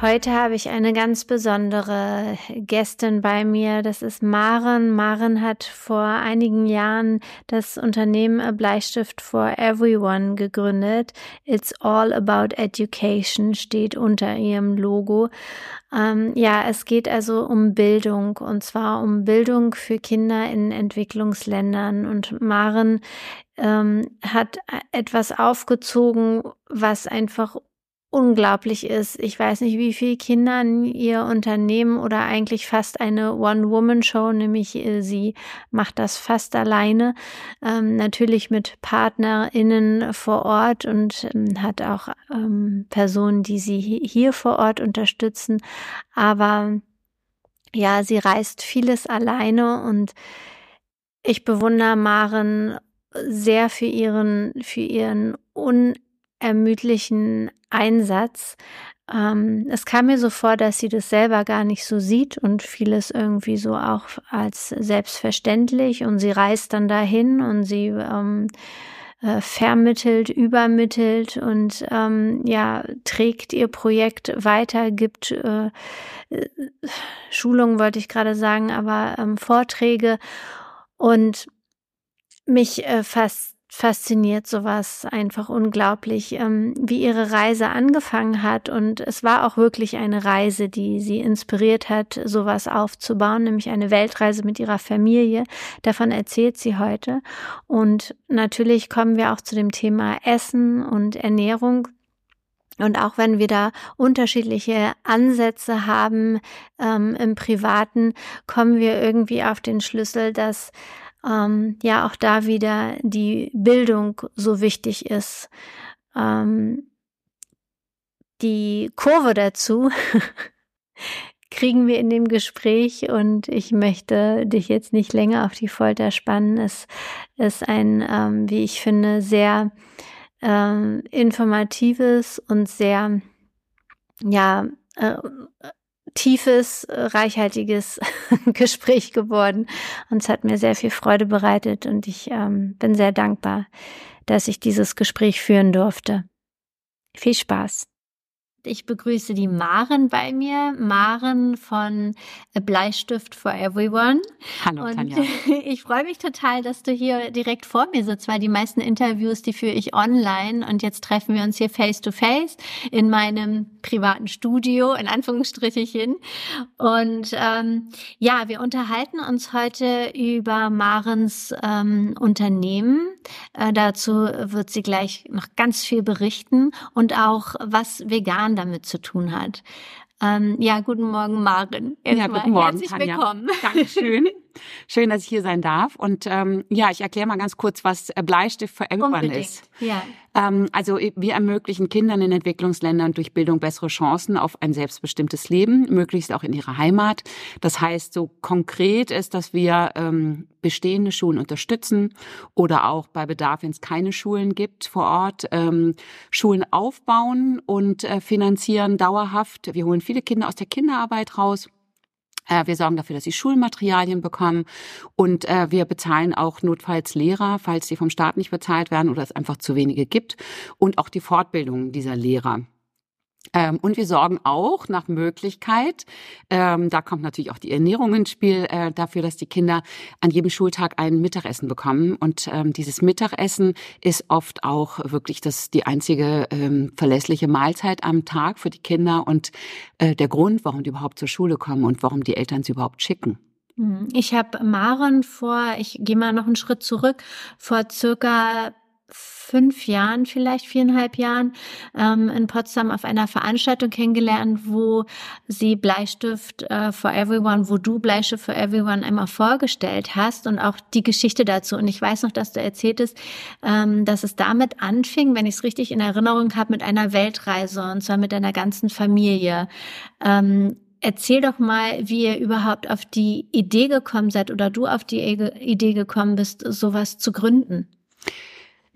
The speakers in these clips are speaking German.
Heute habe ich eine ganz besondere Gästin bei mir. Das ist Maren. Maren hat vor einigen Jahren das Unternehmen Bleistift for Everyone gegründet. It's all about education steht unter ihrem Logo. Ähm, ja, es geht also um Bildung und zwar um Bildung für Kinder in Entwicklungsländern. Und Maren ähm, hat etwas aufgezogen, was einfach unglaublich ist. Ich weiß nicht, wie viele Kindern ihr Unternehmen oder eigentlich fast eine One-Woman-Show, nämlich äh, sie macht das fast alleine, ähm, natürlich mit PartnerInnen vor Ort und ähm, hat auch ähm, Personen, die sie hier vor Ort unterstützen. Aber ja, sie reist vieles alleine und ich bewundere Maren sehr für ihren, für ihren un ermüdlichen Einsatz. Ähm, es kam mir so vor, dass sie das selber gar nicht so sieht und vieles irgendwie so auch als selbstverständlich und sie reist dann dahin und sie ähm, äh, vermittelt, übermittelt und ähm, ja, trägt ihr Projekt weiter, gibt äh, äh Schulungen, wollte ich gerade sagen, aber ähm, Vorträge und mich äh, fast fasziniert sowas einfach unglaublich, ähm, wie ihre Reise angefangen hat. Und es war auch wirklich eine Reise, die sie inspiriert hat, sowas aufzubauen, nämlich eine Weltreise mit ihrer Familie. Davon erzählt sie heute. Und natürlich kommen wir auch zu dem Thema Essen und Ernährung. Und auch wenn wir da unterschiedliche Ansätze haben ähm, im Privaten, kommen wir irgendwie auf den Schlüssel, dass ähm, ja auch da wieder die Bildung so wichtig ist. Ähm, die Kurve dazu kriegen wir in dem Gespräch und ich möchte dich jetzt nicht länger auf die Folter spannen. Es ist ein, ähm, wie ich finde, sehr ähm, informatives und sehr, ja, äh, tiefes, äh, reichhaltiges Gespräch geworden und es hat mir sehr viel Freude bereitet und ich ähm, bin sehr dankbar, dass ich dieses Gespräch führen durfte. Viel Spaß. Ich begrüße die Maren bei mir, Maren von Bleistift for Everyone. Hallo und Tanja. Ich freue mich total, dass du hier direkt vor mir sitzt, weil die meisten Interviews, die führe ich online und jetzt treffen wir uns hier face to face in meinem privaten Studio, in Anführungsstrichen. Und ähm, ja, wir unterhalten uns heute über Marens ähm, Unternehmen. Äh, dazu wird sie gleich noch ganz viel berichten und auch was vegan damit zu tun hat. Ähm, ja, guten Morgen, Maren. ja, guten Morgen, Herzlich Tanja. willkommen. Dankeschön. Schön, dass ich hier sein darf. Und ähm, ja, ich erkläre mal ganz kurz, was äh, Bleistift für Everyone Unbedingt. ist. Ja. Ähm, also wir ermöglichen Kindern in Entwicklungsländern durch Bildung bessere Chancen auf ein selbstbestimmtes Leben, möglichst auch in ihrer Heimat. Das heißt, so konkret ist, dass wir ähm, bestehende Schulen unterstützen oder auch bei Bedarf, wenn es keine Schulen gibt vor Ort, ähm, Schulen aufbauen und äh, finanzieren dauerhaft. Wir holen viele Kinder aus der Kinderarbeit raus wir sorgen dafür, dass sie Schulmaterialien bekommen und äh, wir bezahlen auch notfalls Lehrer, falls sie vom Staat nicht bezahlt werden oder es einfach zu wenige gibt und auch die Fortbildung dieser Lehrer. Ähm, und wir sorgen auch nach Möglichkeit, ähm, da kommt natürlich auch die Ernährung ins Spiel, äh, dafür, dass die Kinder an jedem Schultag ein Mittagessen bekommen. Und ähm, dieses Mittagessen ist oft auch wirklich das die einzige ähm, verlässliche Mahlzeit am Tag für die Kinder und äh, der Grund, warum die überhaupt zur Schule kommen und warum die Eltern sie überhaupt schicken. Hm, ich habe Maren vor, ich gehe mal noch einen Schritt zurück, vor circa fünf Jahren, vielleicht viereinhalb Jahren, ähm, in Potsdam auf einer Veranstaltung kennengelernt, wo sie Bleistift äh, for Everyone, wo du Bleistift for Everyone einmal vorgestellt hast und auch die Geschichte dazu. Und ich weiß noch, dass du erzähltest, ähm, dass es damit anfing, wenn ich es richtig in Erinnerung habe, mit einer Weltreise und zwar mit deiner ganzen Familie. Ähm, Erzähl doch mal, wie ihr überhaupt auf die Idee gekommen seid oder du auf die Idee gekommen bist, sowas zu gründen.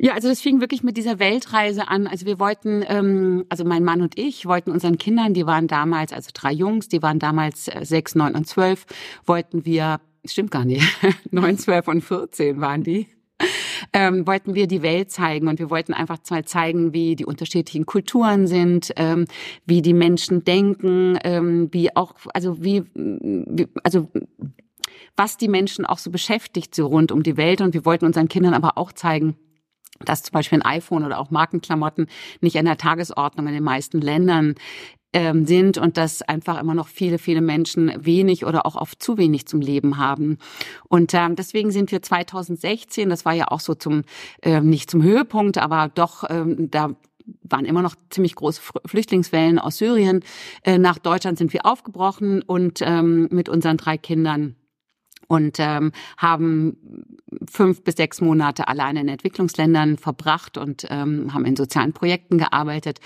Ja, also das fing wirklich mit dieser Weltreise an. Also wir wollten, ähm, also mein Mann und ich wollten unseren Kindern, die waren damals, also drei Jungs, die waren damals äh, sechs, neun und zwölf, wollten wir, stimmt gar nicht, neun, zwölf und vierzehn waren die. Ähm, wollten wir die Welt zeigen und wir wollten einfach mal zeigen, wie die unterschiedlichen Kulturen sind, ähm, wie die Menschen denken, ähm, wie auch, also wie, wie also was die Menschen auch so beschäftigt so rund um die Welt und wir wollten unseren Kindern aber auch zeigen, dass zum Beispiel ein iPhone oder auch Markenklamotten nicht an der Tagesordnung in den meisten Ländern ähm, sind und dass einfach immer noch viele, viele Menschen wenig oder auch oft zu wenig zum Leben haben. Und ähm, deswegen sind wir 2016, das war ja auch so zum, ähm, nicht zum Höhepunkt, aber doch, ähm, da waren immer noch ziemlich große Flüchtlingswellen aus Syrien. Äh, nach Deutschland sind wir aufgebrochen und ähm, mit unseren drei Kindern und ähm, haben fünf bis sechs Monate alleine in Entwicklungsländern verbracht und ähm, haben in sozialen Projekten gearbeitet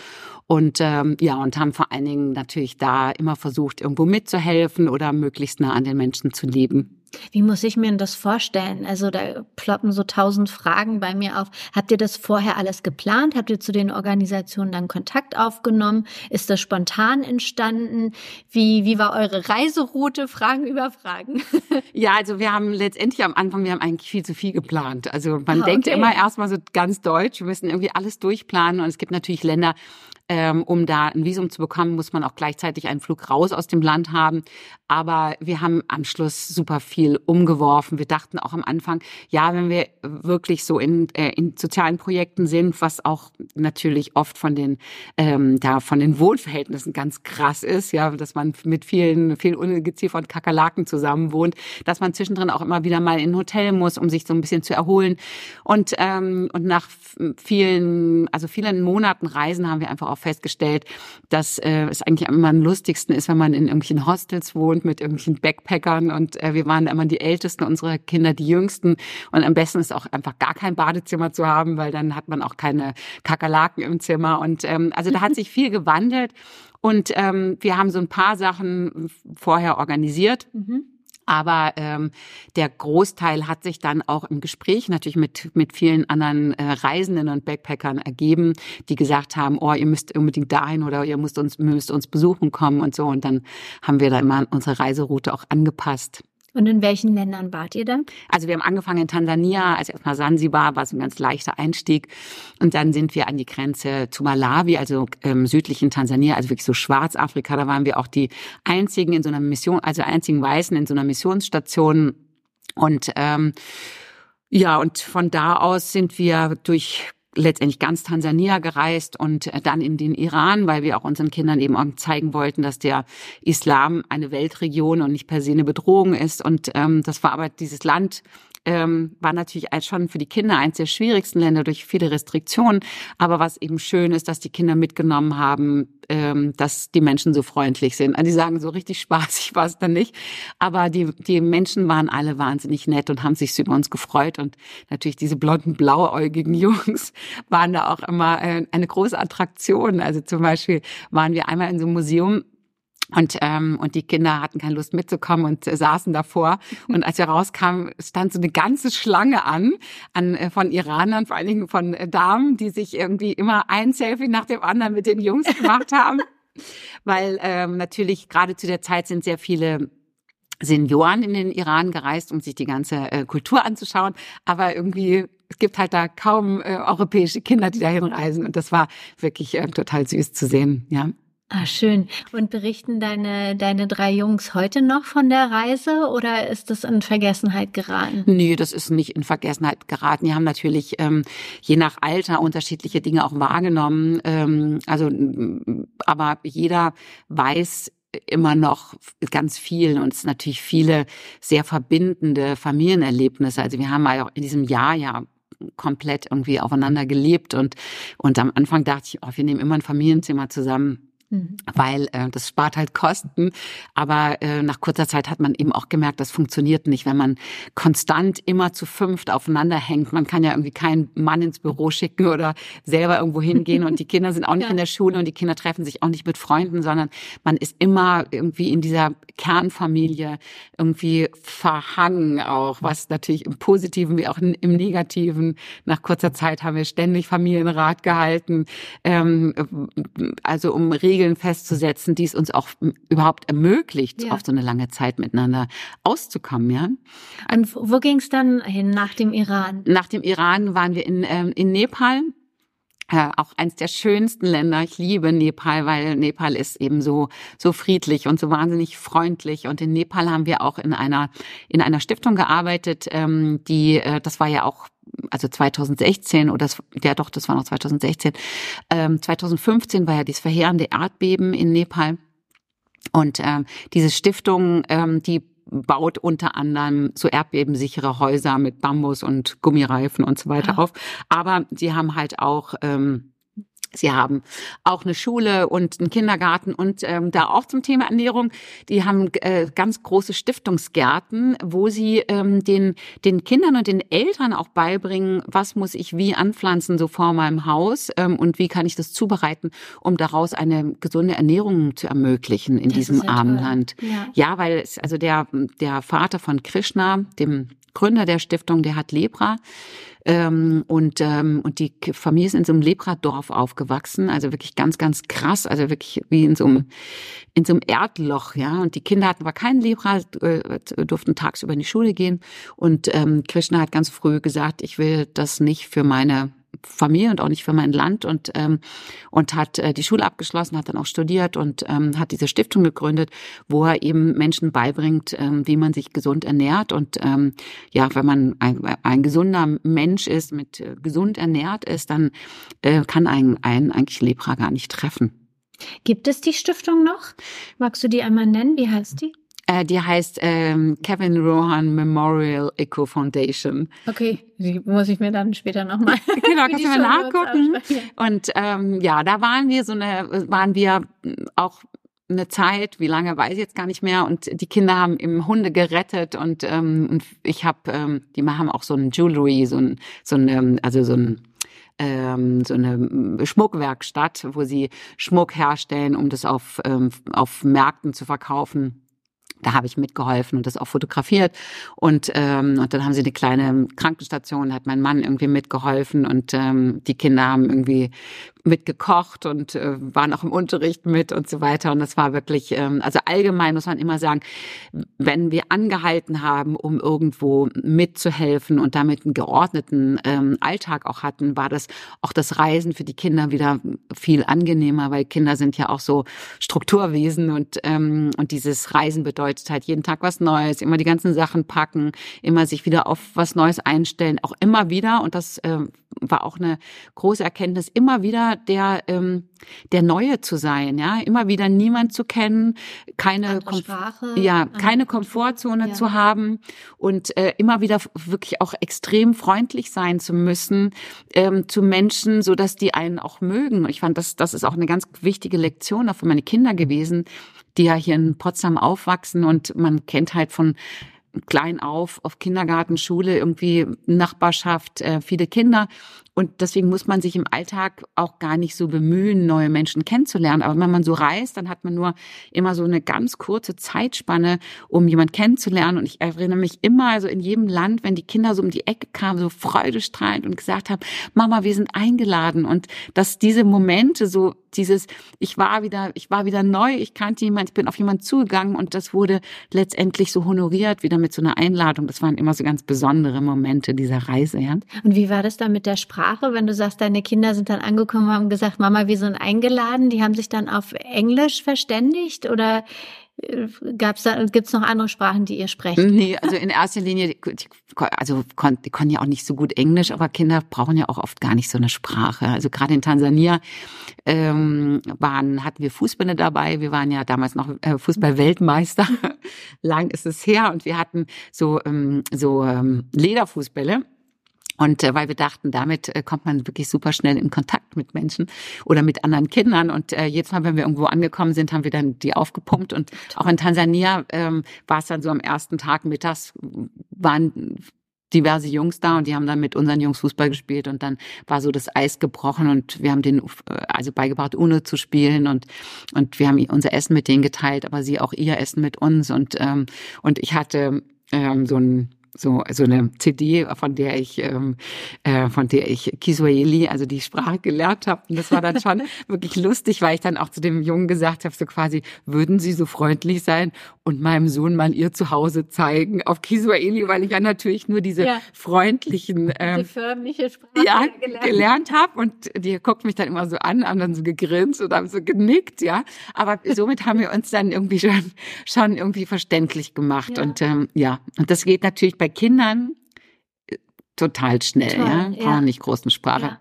und ähm, ja und haben vor allen Dingen natürlich da immer versucht irgendwo mitzuhelfen oder möglichst nah an den Menschen zu leben. Wie muss ich mir das vorstellen? Also da ploppen so tausend Fragen bei mir auf. Habt ihr das vorher alles geplant? Habt ihr zu den Organisationen dann Kontakt aufgenommen? Ist das spontan entstanden? Wie, wie war eure Reiseroute? Fragen über Fragen. Ja, also wir haben letztendlich am Anfang, wir haben eigentlich viel zu viel geplant. Also man ah, denkt immer erstmal so ganz deutsch, wir müssen irgendwie alles durchplanen und es gibt natürlich Länder, ähm, um da ein Visum zu bekommen, muss man auch gleichzeitig einen Flug raus aus dem Land haben. Aber wir haben am Schluss super viel umgeworfen. Wir dachten auch am Anfang, ja, wenn wir wirklich so in, äh, in sozialen Projekten sind, was auch natürlich oft von den ähm, da von den Wohnverhältnissen ganz krass ist, ja, dass man mit vielen vielen Ungeziefer Kakerlaken zusammen wohnt, dass man zwischendrin auch immer wieder mal in ein Hotel muss, um sich so ein bisschen zu erholen. Und ähm, und nach vielen also vielen Monaten Reisen haben wir einfach auch festgestellt, dass äh, es eigentlich immer am lustigsten ist, wenn man in irgendwelchen Hostels wohnt mit irgendwelchen Backpackern und äh, wir waren immer die Ältesten unserer Kinder, die Jüngsten und am besten ist auch einfach gar kein Badezimmer zu haben, weil dann hat man auch keine Kakerlaken im Zimmer und ähm, also da hat sich viel gewandelt und ähm, wir haben so ein paar Sachen vorher organisiert. Mhm. Aber ähm, der Großteil hat sich dann auch im Gespräch natürlich mit, mit vielen anderen äh, Reisenden und Backpackern ergeben, die gesagt haben, oh, ihr müsst unbedingt dahin oder ihr müsst uns, müsst uns besuchen kommen und so. Und dann haben wir da immer unsere Reiseroute auch angepasst. Und in welchen Ländern wart ihr dann? Also wir haben angefangen in Tansania, also erstmal Sansibar war so ein ganz leichter Einstieg. Und dann sind wir an die Grenze zu Malawi, also ähm, südlichen Tansania, also wirklich so Schwarzafrika. Da waren wir auch die einzigen in so einer Mission, also einzigen Weißen in so einer Missionsstation. Und ähm, ja, und von da aus sind wir durch letztendlich ganz Tansania gereist und äh, dann in den Iran, weil wir auch unseren Kindern eben auch zeigen wollten, dass der Islam eine Weltregion und nicht per se eine Bedrohung ist. Und ähm, das war aber dieses Land ähm, war natürlich schon für die Kinder eines der schwierigsten Länder durch viele Restriktionen. Aber was eben schön ist, dass die Kinder mitgenommen haben, ähm, dass die Menschen so freundlich sind. Also die sagen, so richtig spaßig war es dann nicht. Aber die, die Menschen waren alle wahnsinnig nett und haben sich über uns gefreut. Und natürlich diese blonden, blauäugigen Jungs waren da auch immer äh, eine große Attraktion. Also zum Beispiel waren wir einmal in so einem Museum und, ähm, und die Kinder hatten keine Lust mitzukommen und äh, saßen davor. Und als wir rauskamen, stand so eine ganze Schlange an, an äh, von Iranern, vor allen Dingen von äh, Damen, die sich irgendwie immer ein Selfie nach dem anderen mit den Jungs gemacht haben. Weil ähm, natürlich gerade zu der Zeit sind sehr viele Senioren in den Iran gereist, um sich die ganze äh, Kultur anzuschauen. Aber irgendwie, es gibt halt da kaum äh, europäische Kinder, die dahin reisen. Und das war wirklich äh, total süß zu sehen, ja. Ah, schön. Und berichten deine, deine drei Jungs heute noch von der Reise oder ist das in Vergessenheit geraten? Nee, das ist nicht in Vergessenheit geraten. Die haben natürlich ähm, je nach Alter unterschiedliche Dinge auch wahrgenommen. Ähm, also, aber jeder weiß immer noch ganz viel und es natürlich viele sehr verbindende Familienerlebnisse. Also wir haben auch in diesem Jahr ja komplett irgendwie aufeinander gelebt und, und am Anfang dachte ich, oh, wir nehmen immer ein Familienzimmer zusammen Mhm. Weil äh, das spart halt Kosten, aber äh, nach kurzer Zeit hat man eben auch gemerkt, das funktioniert nicht, wenn man konstant immer zu fünft aufeinander hängt. Man kann ja irgendwie keinen Mann ins Büro schicken oder selber irgendwo hingehen und die Kinder sind auch nicht ja. in der Schule und die Kinder treffen sich auch nicht mit Freunden, sondern man ist immer irgendwie in dieser Kernfamilie irgendwie verhangen auch, was natürlich im Positiven wie auch im Negativen. Nach kurzer Zeit haben wir ständig Familienrat gehalten, ähm, also um Regeln festzusetzen, die es uns auch überhaupt ermöglicht, ja. auf so eine lange Zeit miteinander auszukommen. Ja. Und wo ging es dann hin nach dem Iran? Nach dem Iran waren wir in, ähm, in Nepal. Äh, auch eins der schönsten Länder. Ich liebe Nepal, weil Nepal ist eben so so friedlich und so wahnsinnig freundlich. Und in Nepal haben wir auch in einer in einer Stiftung gearbeitet, ähm, die äh, das war ja auch also 2016 oder ja doch, das war noch 2016. Ähm, 2015 war ja dieses verheerende Erdbeben in Nepal. Und ähm, diese Stiftung, ähm, die baut unter anderem so erdbebensichere Häuser mit Bambus und Gummireifen und so weiter ah. auf. Aber sie haben halt auch ähm, Sie haben auch eine Schule und einen Kindergarten und ähm, da auch zum Thema Ernährung. Die haben äh, ganz große Stiftungsgärten, wo sie ähm, den den Kindern und den Eltern auch beibringen, was muss ich wie anpflanzen so vor meinem Haus ähm, und wie kann ich das zubereiten, um daraus eine gesunde Ernährung zu ermöglichen in das diesem armen Land. Ja. ja, weil es, also der der Vater von Krishna, dem Gründer der Stiftung, der hat Lepra. Ähm, und, ähm, und die Familie ist in so einem Lepra-Dorf aufgewachsen, also wirklich ganz, ganz krass, also wirklich wie in so einem, in so einem Erdloch, ja. Und die Kinder hatten aber keinen Lepra, äh, durften tagsüber in die Schule gehen. Und ähm, Krishna hat ganz früh gesagt, ich will das nicht für meine Familie und auch nicht für mein Land und ähm, und hat äh, die Schule abgeschlossen, hat dann auch studiert und ähm, hat diese Stiftung gegründet, wo er eben Menschen beibringt, ähm, wie man sich gesund ernährt und ähm, ja, wenn man ein, ein gesunder Mensch ist, mit äh, gesund ernährt ist, dann äh, kann einen, einen eigentlich Lepra gar nicht treffen. Gibt es die Stiftung noch? Magst du die einmal nennen? Wie heißt die? Äh, die heißt ähm, Kevin Rohan Memorial Eco Foundation. Okay, die muss ich mir dann später nochmal. genau, kannst du mal nachgucken. Und ähm, ja, da waren wir so eine, waren wir auch eine Zeit, wie lange weiß ich jetzt gar nicht mehr. Und die Kinder haben eben Hunde gerettet und, ähm, und ich habe, ähm, die haben auch so ein Jewelry, so ein, so ein, ähm, also so ein ähm, so eine Schmuckwerkstatt, wo sie Schmuck herstellen, um das auf, ähm, auf Märkten zu verkaufen. Da habe ich mitgeholfen und das auch fotografiert. Und, ähm, und dann haben sie eine kleine Krankenstation, hat mein Mann irgendwie mitgeholfen und ähm, die Kinder haben irgendwie mitgekocht und äh, waren auch im Unterricht mit und so weiter. Und das war wirklich, ähm, also allgemein muss man immer sagen, wenn wir angehalten haben, um irgendwo mitzuhelfen und damit einen geordneten ähm, Alltag auch hatten, war das auch das Reisen für die Kinder wieder viel angenehmer, weil Kinder sind ja auch so Strukturwesen und, ähm, und dieses Reisen bedeutet halt jeden Tag was Neues, immer die ganzen Sachen packen, immer sich wieder auf was Neues einstellen, auch immer wieder. Und das äh, war auch eine große Erkenntnis, immer wieder der ähm, der Neue zu sein, ja, immer wieder niemand zu kennen, keine Sprache, ja, keine Komfortzone ja. zu haben und äh, immer wieder wirklich auch extrem freundlich sein zu müssen ähm, zu Menschen, so dass die einen auch mögen. Ich fand, das das ist auch eine ganz wichtige Lektion auch für meine Kinder gewesen, die ja hier in Potsdam aufwachsen und man kennt halt von klein auf, auf Kindergarten, Schule, irgendwie Nachbarschaft, äh, viele Kinder. Und deswegen muss man sich im Alltag auch gar nicht so bemühen, neue Menschen kennenzulernen. Aber wenn man so reist, dann hat man nur immer so eine ganz kurze Zeitspanne, um jemand kennenzulernen. Und ich erinnere mich immer, also in jedem Land, wenn die Kinder so um die Ecke kamen, so freudestrahlend und gesagt haben, Mama, wir sind eingeladen. Und dass diese Momente so, dieses, ich war wieder, ich war wieder neu, ich kannte jemand, ich bin auf jemanden zugegangen und das wurde letztendlich so honoriert, wieder mit so einer Einladung. Das waren immer so ganz besondere Momente dieser Reise, ja. Und wie war das dann mit der Sprache? Sprache, wenn du sagst, deine Kinder sind dann angekommen und haben gesagt, Mama, wir sind eingeladen, die haben sich dann auf Englisch verständigt oder äh, da, gibt's noch andere Sprachen, die ihr sprecht? Nee, also in erster Linie, die, also kon, die konnten ja auch nicht so gut Englisch, aber Kinder brauchen ja auch oft gar nicht so eine Sprache. Also gerade in Tansania ähm, waren, hatten wir Fußbälle dabei. Wir waren ja damals noch äh, Fußball-Weltmeister. Lang ist es her und wir hatten so, ähm, so ähm, Lederfußbälle Und äh, weil wir dachten, damit äh, kommt man wirklich super schnell in Kontakt mit Menschen oder mit anderen Kindern. Und äh, jedes Mal, wenn wir irgendwo angekommen sind, haben wir dann die aufgepumpt. Und auch in Tansania ähm, war es dann so am ersten Tag mittags, waren diverse Jungs da und die haben dann mit unseren Jungs Fußball gespielt und dann war so das Eis gebrochen und wir haben denen also beigebracht, Uno zu spielen und und wir haben unser Essen mit denen geteilt, aber sie auch ihr Essen mit uns und ähm, und ich hatte ähm, so ein so so eine CD, von der ich ähm, äh, von der ich Kiswahili, also die Sprache gelernt habe. Und das war dann schon wirklich lustig, weil ich dann auch zu dem Jungen gesagt habe, so quasi, würden Sie so freundlich sein und meinem Sohn mal ihr Zuhause zeigen auf Kiswahili, weil ich ja natürlich nur diese ja. freundlichen ähm, diese förmliche Sprache ja, gelernt, gelernt habe. Und die guckt mich dann immer so an, haben dann so gegrinst und haben so genickt, ja. Aber somit haben wir uns dann irgendwie schon schon irgendwie verständlich gemacht. Ja. Und ähm, ja, und das geht natürlich bei bei Kindern äh, total schnell, Toll, ja, brauchen nicht großen Sprache. Ja.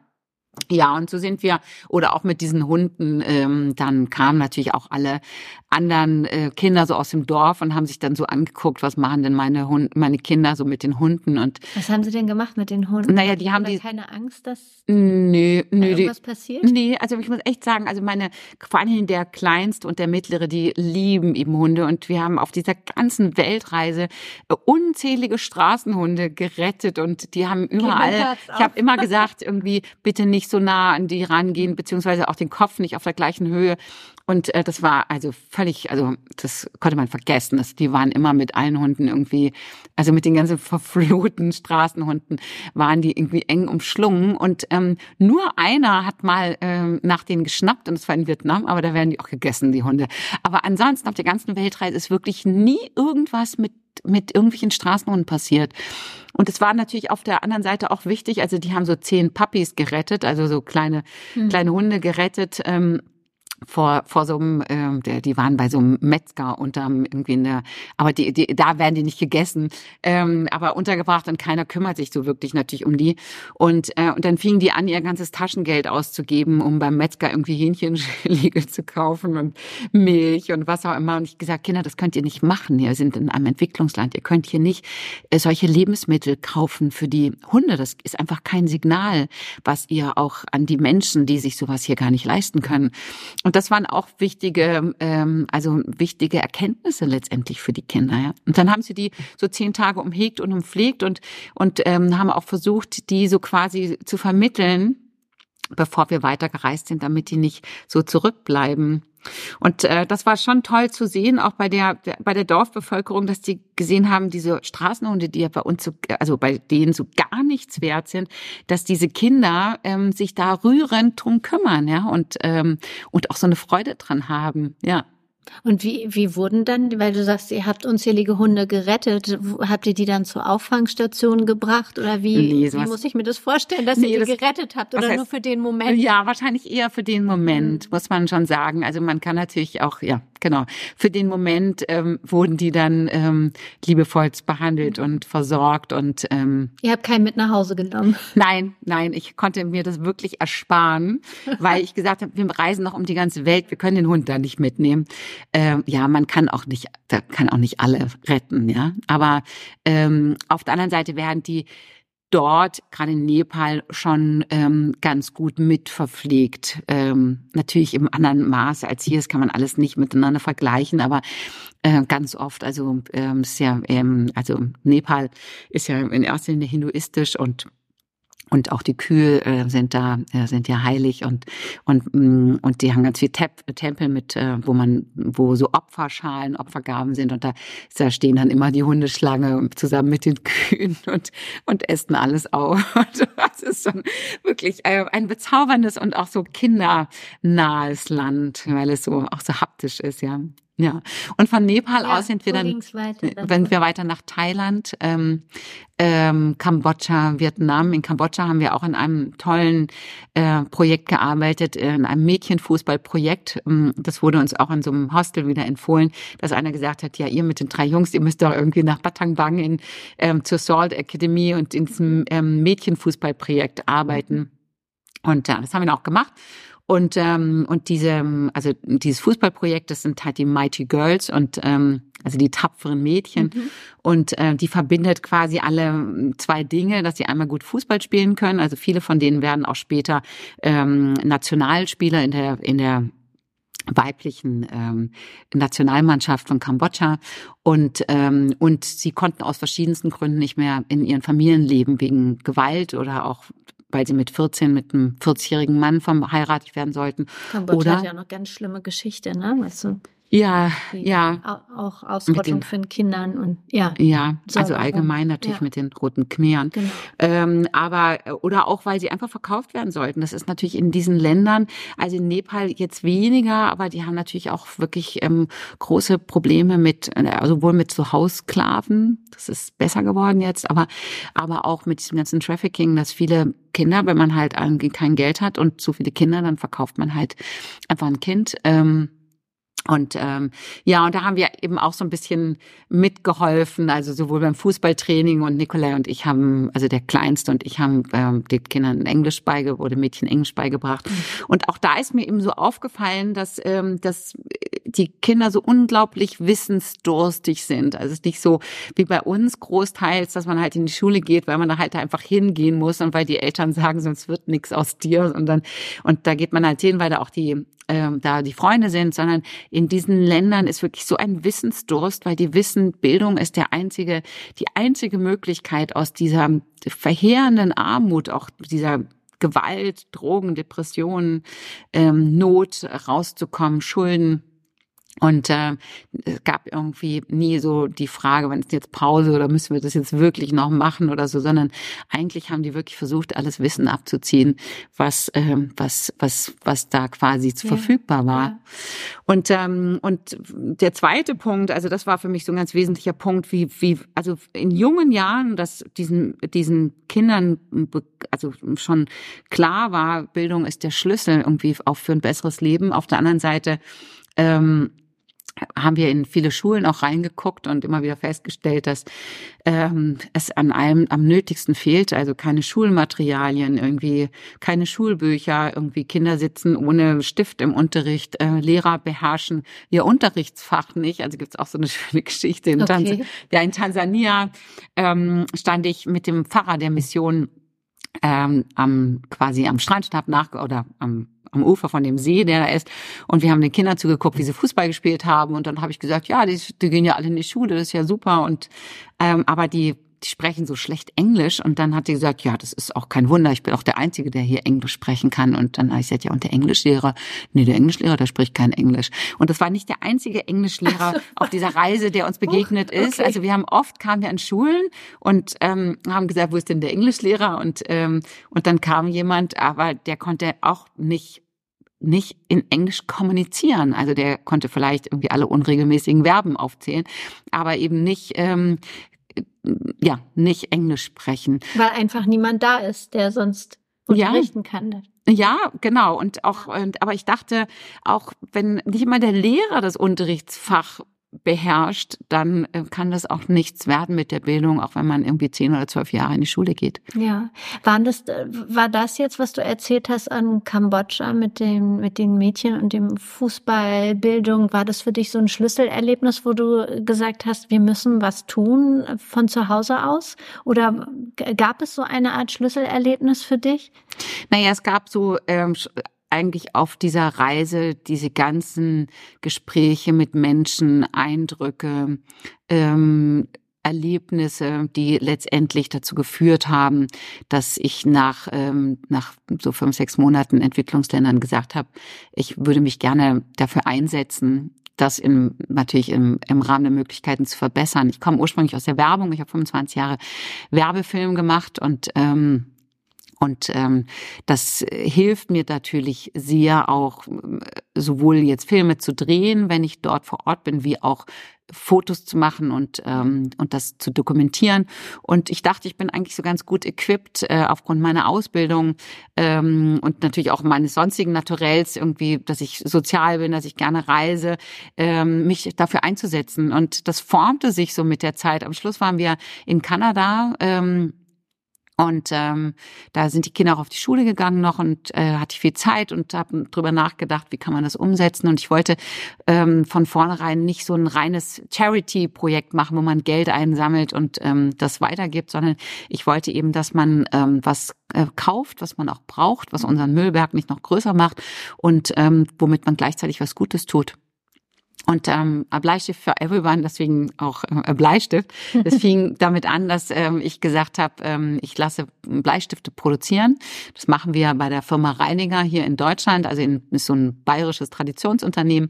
Ja, und so sind wir, oder auch mit diesen Hunden, ähm, dann kamen natürlich auch alle anderen äh, Kinder so aus dem Dorf und haben sich dann so angeguckt, was machen denn meine Hund, meine Kinder so mit den Hunden und Was haben sie denn gemacht mit den Hunden? Naja, die haben die keine Angst, dass nö, nö, irgendwas die, passiert? Nee, also ich muss echt sagen, also meine vor allem der kleinste und der mittlere, die lieben eben Hunde und wir haben auf dieser ganzen Weltreise äh, unzählige Straßenhunde gerettet und die haben überall ich habe immer gesagt, irgendwie bitte nicht so nah an die rangehen, beziehungsweise auch den Kopf nicht auf der gleichen Höhe und äh, das war also völlig, also das konnte man vergessen. Das, die waren immer mit allen Hunden irgendwie, also mit den ganzen verfluchten Straßenhunden waren die irgendwie eng umschlungen. Und ähm, nur einer hat mal ähm, nach denen geschnappt und es war in Vietnam, aber da werden die auch gegessen, die Hunde. Aber ansonsten auf der ganzen Weltreise ist wirklich nie irgendwas mit mit irgendwelchen Straßenhunden passiert. Und es war natürlich auf der anderen Seite auch wichtig, also die haben so zehn Puppies gerettet, also so kleine, mhm. kleine Hunde gerettet. Ähm, vor vor so einem, äh, der, die waren bei so einem Metzger unterm irgendwie in der, aber die, die da werden die nicht gegessen, ähm, aber untergebracht und keiner kümmert sich so wirklich natürlich um die. Und äh, und dann fingen die an ihr ganzes Taschengeld auszugeben, um beim Metzger irgendwie Hähnchenschläge zu kaufen und Milch und was auch immer. Und ich gesagt Kinder, das könnt ihr nicht machen, ihr sind in einem Entwicklungsland, ihr könnt hier nicht äh, solche Lebensmittel kaufen für die Hunde, das ist einfach kein Signal, was ihr auch an die Menschen, die sich sowas hier gar nicht leisten können und das waren auch wichtige, ähm, also wichtige Erkenntnisse letztendlich für die Kinder. Ja. Und dann haben sie die so zehn Tage umhegt und umpflegt und und ähm, haben auch versucht, die so quasi zu vermitteln, bevor wir weitergereist sind, damit die nicht so zurückbleiben. Und äh, das war schon toll zu sehen, auch bei der, bei der Dorfbevölkerung, dass die gesehen haben, diese Straßenhunde, die ja bei uns so, also bei denen so gar nichts wert sind, dass diese Kinder ähm, sich da rührend drum kümmern, ja, und ähm, und auch so eine Freude dran haben, ja. Und wie, wie wurden dann, weil du sagst, ihr habt unzählige Hunde gerettet, habt ihr die dann zur Auffangstation gebracht oder wie, nee, wie muss ich mir das vorstellen, dass nee, ihr die gerettet habt oder heißt, nur für den Moment? Ja, wahrscheinlich eher für den Moment, mhm. muss man schon sagen. Also man kann natürlich auch, ja, genau. Für den Moment ähm, wurden die dann ähm, liebevoll behandelt und versorgt und ähm, Ihr habt keinen mit nach Hause genommen? Nein, nein, ich konnte mir das wirklich ersparen, weil ich gesagt habe, wir reisen noch um die ganze Welt, wir können den Hund da nicht mitnehmen. Ähm, ja, man kann auch nicht, da kann auch nicht alle retten, ja. Aber ähm, auf der anderen Seite werden die dort, gerade in Nepal, schon ähm, ganz gut mitverpflegt. Ähm, natürlich im anderen Maße als hier, das kann man alles nicht miteinander vergleichen, aber äh, ganz oft, also ähm, ist ja, ähm, also Nepal ist ja in erster Linie hinduistisch und und auch die Kühe äh, sind da äh, sind ja heilig und und mm, und die haben ganz viel Tempel mit äh, wo man wo so Opferschalen Opfergaben sind. Und da, da stehen dann immer die Hundeschlange zusammen mit den Kühen und und essen alles auf. Und das ist schon wirklich ein bezauberndes und auch so kindernahes Land weil es so auch so haptisch ist ja ja, und von Nepal ja, aus sind wir dann, weiter, wenn wir weiter nach Thailand, ähm, ähm, Kambodscha, Vietnam. In Kambodscha haben wir auch in einem tollen äh, Projekt gearbeitet, in einem Mädchenfußballprojekt. Ähm, das wurde uns auch in so einem Hostel wieder empfohlen, dass einer gesagt hat, ja, ihr mit den drei Jungs, ihr müsst doch irgendwie nach Batangbang in, ähm, zur Salt Academy und in diesem ähm, Mädchenfußballprojekt arbeiten. Und ja, das haben wir dann auch gemacht. Und ähm, und diese also dieses Fußballprojekt, das sind halt die Mighty Girls und ähm, also die tapferen Mädchen. Mhm. Und äh, die verbindet quasi alle zwei Dinge, dass sie einmal gut Fußball spielen können. Also viele von denen werden auch später ähm, Nationalspieler in der in der weiblichen ähm, Nationalmannschaft von Kambodscha und ähm, und sie konnten aus verschiedensten Gründen nicht mehr in ihren Familien leben wegen Gewalt oder auch weil sie mit 14 mit einem 40-jährigen Mann verheiratet werden sollten. Kambodscha oder, hat ja noch ganz schlimme Geschichte, ne? Weißt du? Ja, ja. Auch Ausrottung von Kindern und ja. Ja, also allgemein natürlich ja. mit den roten Khmeren. Genau. Ähm, aber oder auch, weil sie einfach verkauft werden sollten. Das ist natürlich in diesen Ländern, also in Nepal jetzt weniger, aber die haben natürlich auch wirklich ähm, große Probleme mit, also wohl mit so Haussklaven. Das ist besser geworden jetzt, aber aber auch mit diesem ganzen Trafficking, dass viele Kinder, wenn man halt kein Geld hat und zu viele Kinder, dann verkauft man halt einfach ein Kind. Ähm, und ähm, ja, und da haben wir eben auch so ein bisschen mitgeholfen, also sowohl beim Fußballtraining und Nikolai und ich haben, also der Kleinste und ich haben ähm, den Kindern Englisch beigebracht, wurde Mädchen Englisch beigebracht. Mhm. Und auch da ist mir eben so aufgefallen, dass, ähm, dass die Kinder so unglaublich wissensdurstig sind. Also es ist nicht so wie bei uns großteils, dass man halt in die Schule geht, weil man da halt einfach hingehen muss und weil die Eltern sagen, sonst wird nichts aus dir. Und dann, und da geht man halt hin, weil da auch die ähm, da die Freunde sind, sondern in diesen Ländern ist wirklich so ein Wissensdurst, weil die wissen, Bildung ist der einzige, die einzige Möglichkeit aus dieser verheerenden Armut, auch dieser Gewalt, Drogen, Depressionen, ähm, Not rauszukommen, Schulden und äh, es gab irgendwie nie so die Frage, wann ist jetzt Pause oder müssen wir das jetzt wirklich noch machen oder so, sondern eigentlich haben die wirklich versucht, alles Wissen abzuziehen, was äh, was was was da quasi ja. verfügbar war. Ja. Und ähm, und der zweite Punkt, also das war für mich so ein ganz wesentlicher Punkt, wie wie also in jungen Jahren, dass diesen diesen Kindern also schon klar war, Bildung ist der Schlüssel irgendwie auch für ein besseres Leben. Auf der anderen Seite ähm, haben wir in viele Schulen auch reingeguckt und immer wieder festgestellt, dass ähm, es an allem am nötigsten fehlt. Also keine Schulmaterialien, irgendwie keine Schulbücher, irgendwie Kinder sitzen ohne Stift im Unterricht, äh, Lehrer beherrschen ihr Unterrichtsfach nicht. Also gibt's auch so eine schöne Geschichte in, okay. Tansania. Ja, in Tansania ähm, stand ich mit dem Pfarrer der Mission ähm, am quasi am Strandstab nach oder am am Ufer von dem See, der da ist. Und wir haben den Kindern zugeguckt, wie sie Fußball gespielt haben. Und dann habe ich gesagt, ja, die, die gehen ja alle in die Schule, das ist ja super. Und ähm, aber die die sprechen so schlecht Englisch. Und dann hat sie gesagt, ja, das ist auch kein Wunder. Ich bin auch der Einzige, der hier Englisch sprechen kann. Und dann habe ich gesagt, ja, und der Englischlehrer? Nee, der Englischlehrer, der spricht kein Englisch. Und das war nicht der einzige Englischlehrer auf dieser Reise, der uns begegnet oh, okay. ist. Also wir haben oft, kamen wir an Schulen und ähm, haben gesagt, wo ist denn der Englischlehrer? Und, ähm, und dann kam jemand, aber der konnte auch nicht nicht in Englisch kommunizieren. Also der konnte vielleicht irgendwie alle unregelmäßigen Verben aufzählen, aber eben nicht ähm, ja nicht Englisch sprechen. Weil einfach niemand da ist, der sonst unterrichten ja. kann. Ja, genau. Und auch, und, aber ich dachte, auch wenn nicht immer der Lehrer das Unterrichtsfach beherrscht, dann äh, kann das auch nichts werden mit der Bildung, auch wenn man irgendwie zehn oder zwölf Jahre in die Schule geht. Ja, waren das, äh, war das jetzt, was du erzählt hast an Kambodscha mit dem, mit den Mädchen und dem Fußballbildung, war das für dich so ein Schlüsselerlebnis, wo du gesagt hast, wir müssen was tun von zu Hause aus? Oder gab es so eine Art Schlüsselerlebnis für dich? Naja, es gab so ähm, eigentlich auf dieser Reise diese ganzen Gespräche mit Menschen, Eindrücke, ähm, Erlebnisse, die letztendlich dazu geführt haben, dass ich nach, ähm, nach so fünf, sechs Monaten Entwicklungsländern gesagt habe, ich würde mich gerne dafür einsetzen, das in, natürlich im, im Rahmen der Möglichkeiten zu verbessern. Ich komme ursprünglich aus der Werbung, ich habe 25 Jahre Werbefilm gemacht und ähm, und ähm, das hilft mir natürlich sehr auch äh, sowohl jetzt Filme zu drehen, wenn ich dort vor Ort bin, wie auch Fotos zu machen und ähm, und das zu dokumentieren. Und ich dachte, ich bin eigentlich so ganz gut equipped äh, aufgrund meiner Ausbildung ähm, und natürlich auch meines sonstigen Naturells irgendwie, dass ich sozial bin, dass ich gerne reise, ähm, mich dafür einzusetzen. Und das formte sich so mit der Zeit. Am Schluss waren wir in Kanada. Ähm, Und ähm, da sind die Kinder auch auf die Schule gegangen noch und äh, hatte ich viel Zeit und habe drüber nachgedacht, wie kann man das umsetzen. Und ich wollte ähm, von vornherein nicht so ein reines Charity-Projekt machen, wo man Geld einsammelt und ähm, das weitergibt, sondern ich wollte eben, dass man ähm, was äh, kauft, was man auch braucht, was unseren Müllberg nicht noch größer macht und ähm, womit man gleichzeitig was Gutes tut. Und ähm, Bleistift for Everyone, deswegen auch äh, Bleistift. Das fing damit an, dass ähm, ich gesagt habe, ähm, ich lasse Bleistifte produzieren. Das machen wir bei der Firma Reiniger hier in Deutschland, also in, ist so ein bayerisches Traditionsunternehmen.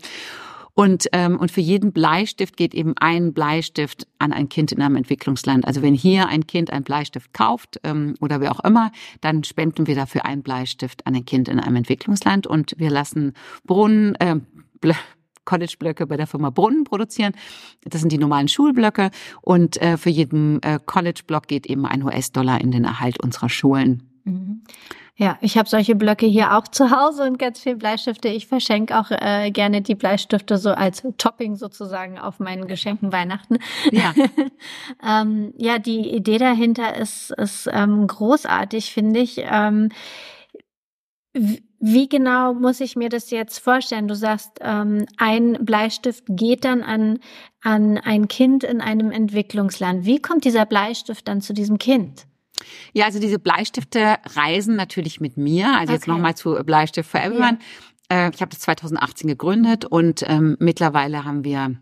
Und, ähm, und für jeden Bleistift geht eben ein Bleistift an ein Kind in einem Entwicklungsland. Also wenn hier ein Kind einen Bleistift kauft ähm, oder wer auch immer, dann spenden wir dafür einen Bleistift an ein Kind in einem Entwicklungsland und wir lassen Brunnen, äh, College-Blöcke bei der Firma Brunnen produzieren. Das sind die normalen Schulblöcke und äh, für jeden äh, College-Block geht eben ein US-Dollar in den Erhalt unserer Schulen. Mhm. Ja, ich habe solche Blöcke hier auch zu Hause und ganz viel Bleistifte. Ich verschenke auch äh, gerne die Bleistifte so als Topping sozusagen auf meinen Geschenken Weihnachten. Ja, ähm, ja die Idee dahinter ist, ist ähm, großartig, finde ich. Ähm, wie genau muss ich mir das jetzt vorstellen? Du sagst, ähm, ein Bleistift geht dann an, an ein Kind in einem Entwicklungsland. Wie kommt dieser Bleistift dann zu diesem Kind? Ja, also diese Bleistifte reisen natürlich mit mir. Also okay. jetzt nochmal zu Bleistift for Everyone. Ja. Äh, ich habe das 2018 gegründet und ähm, mittlerweile haben wir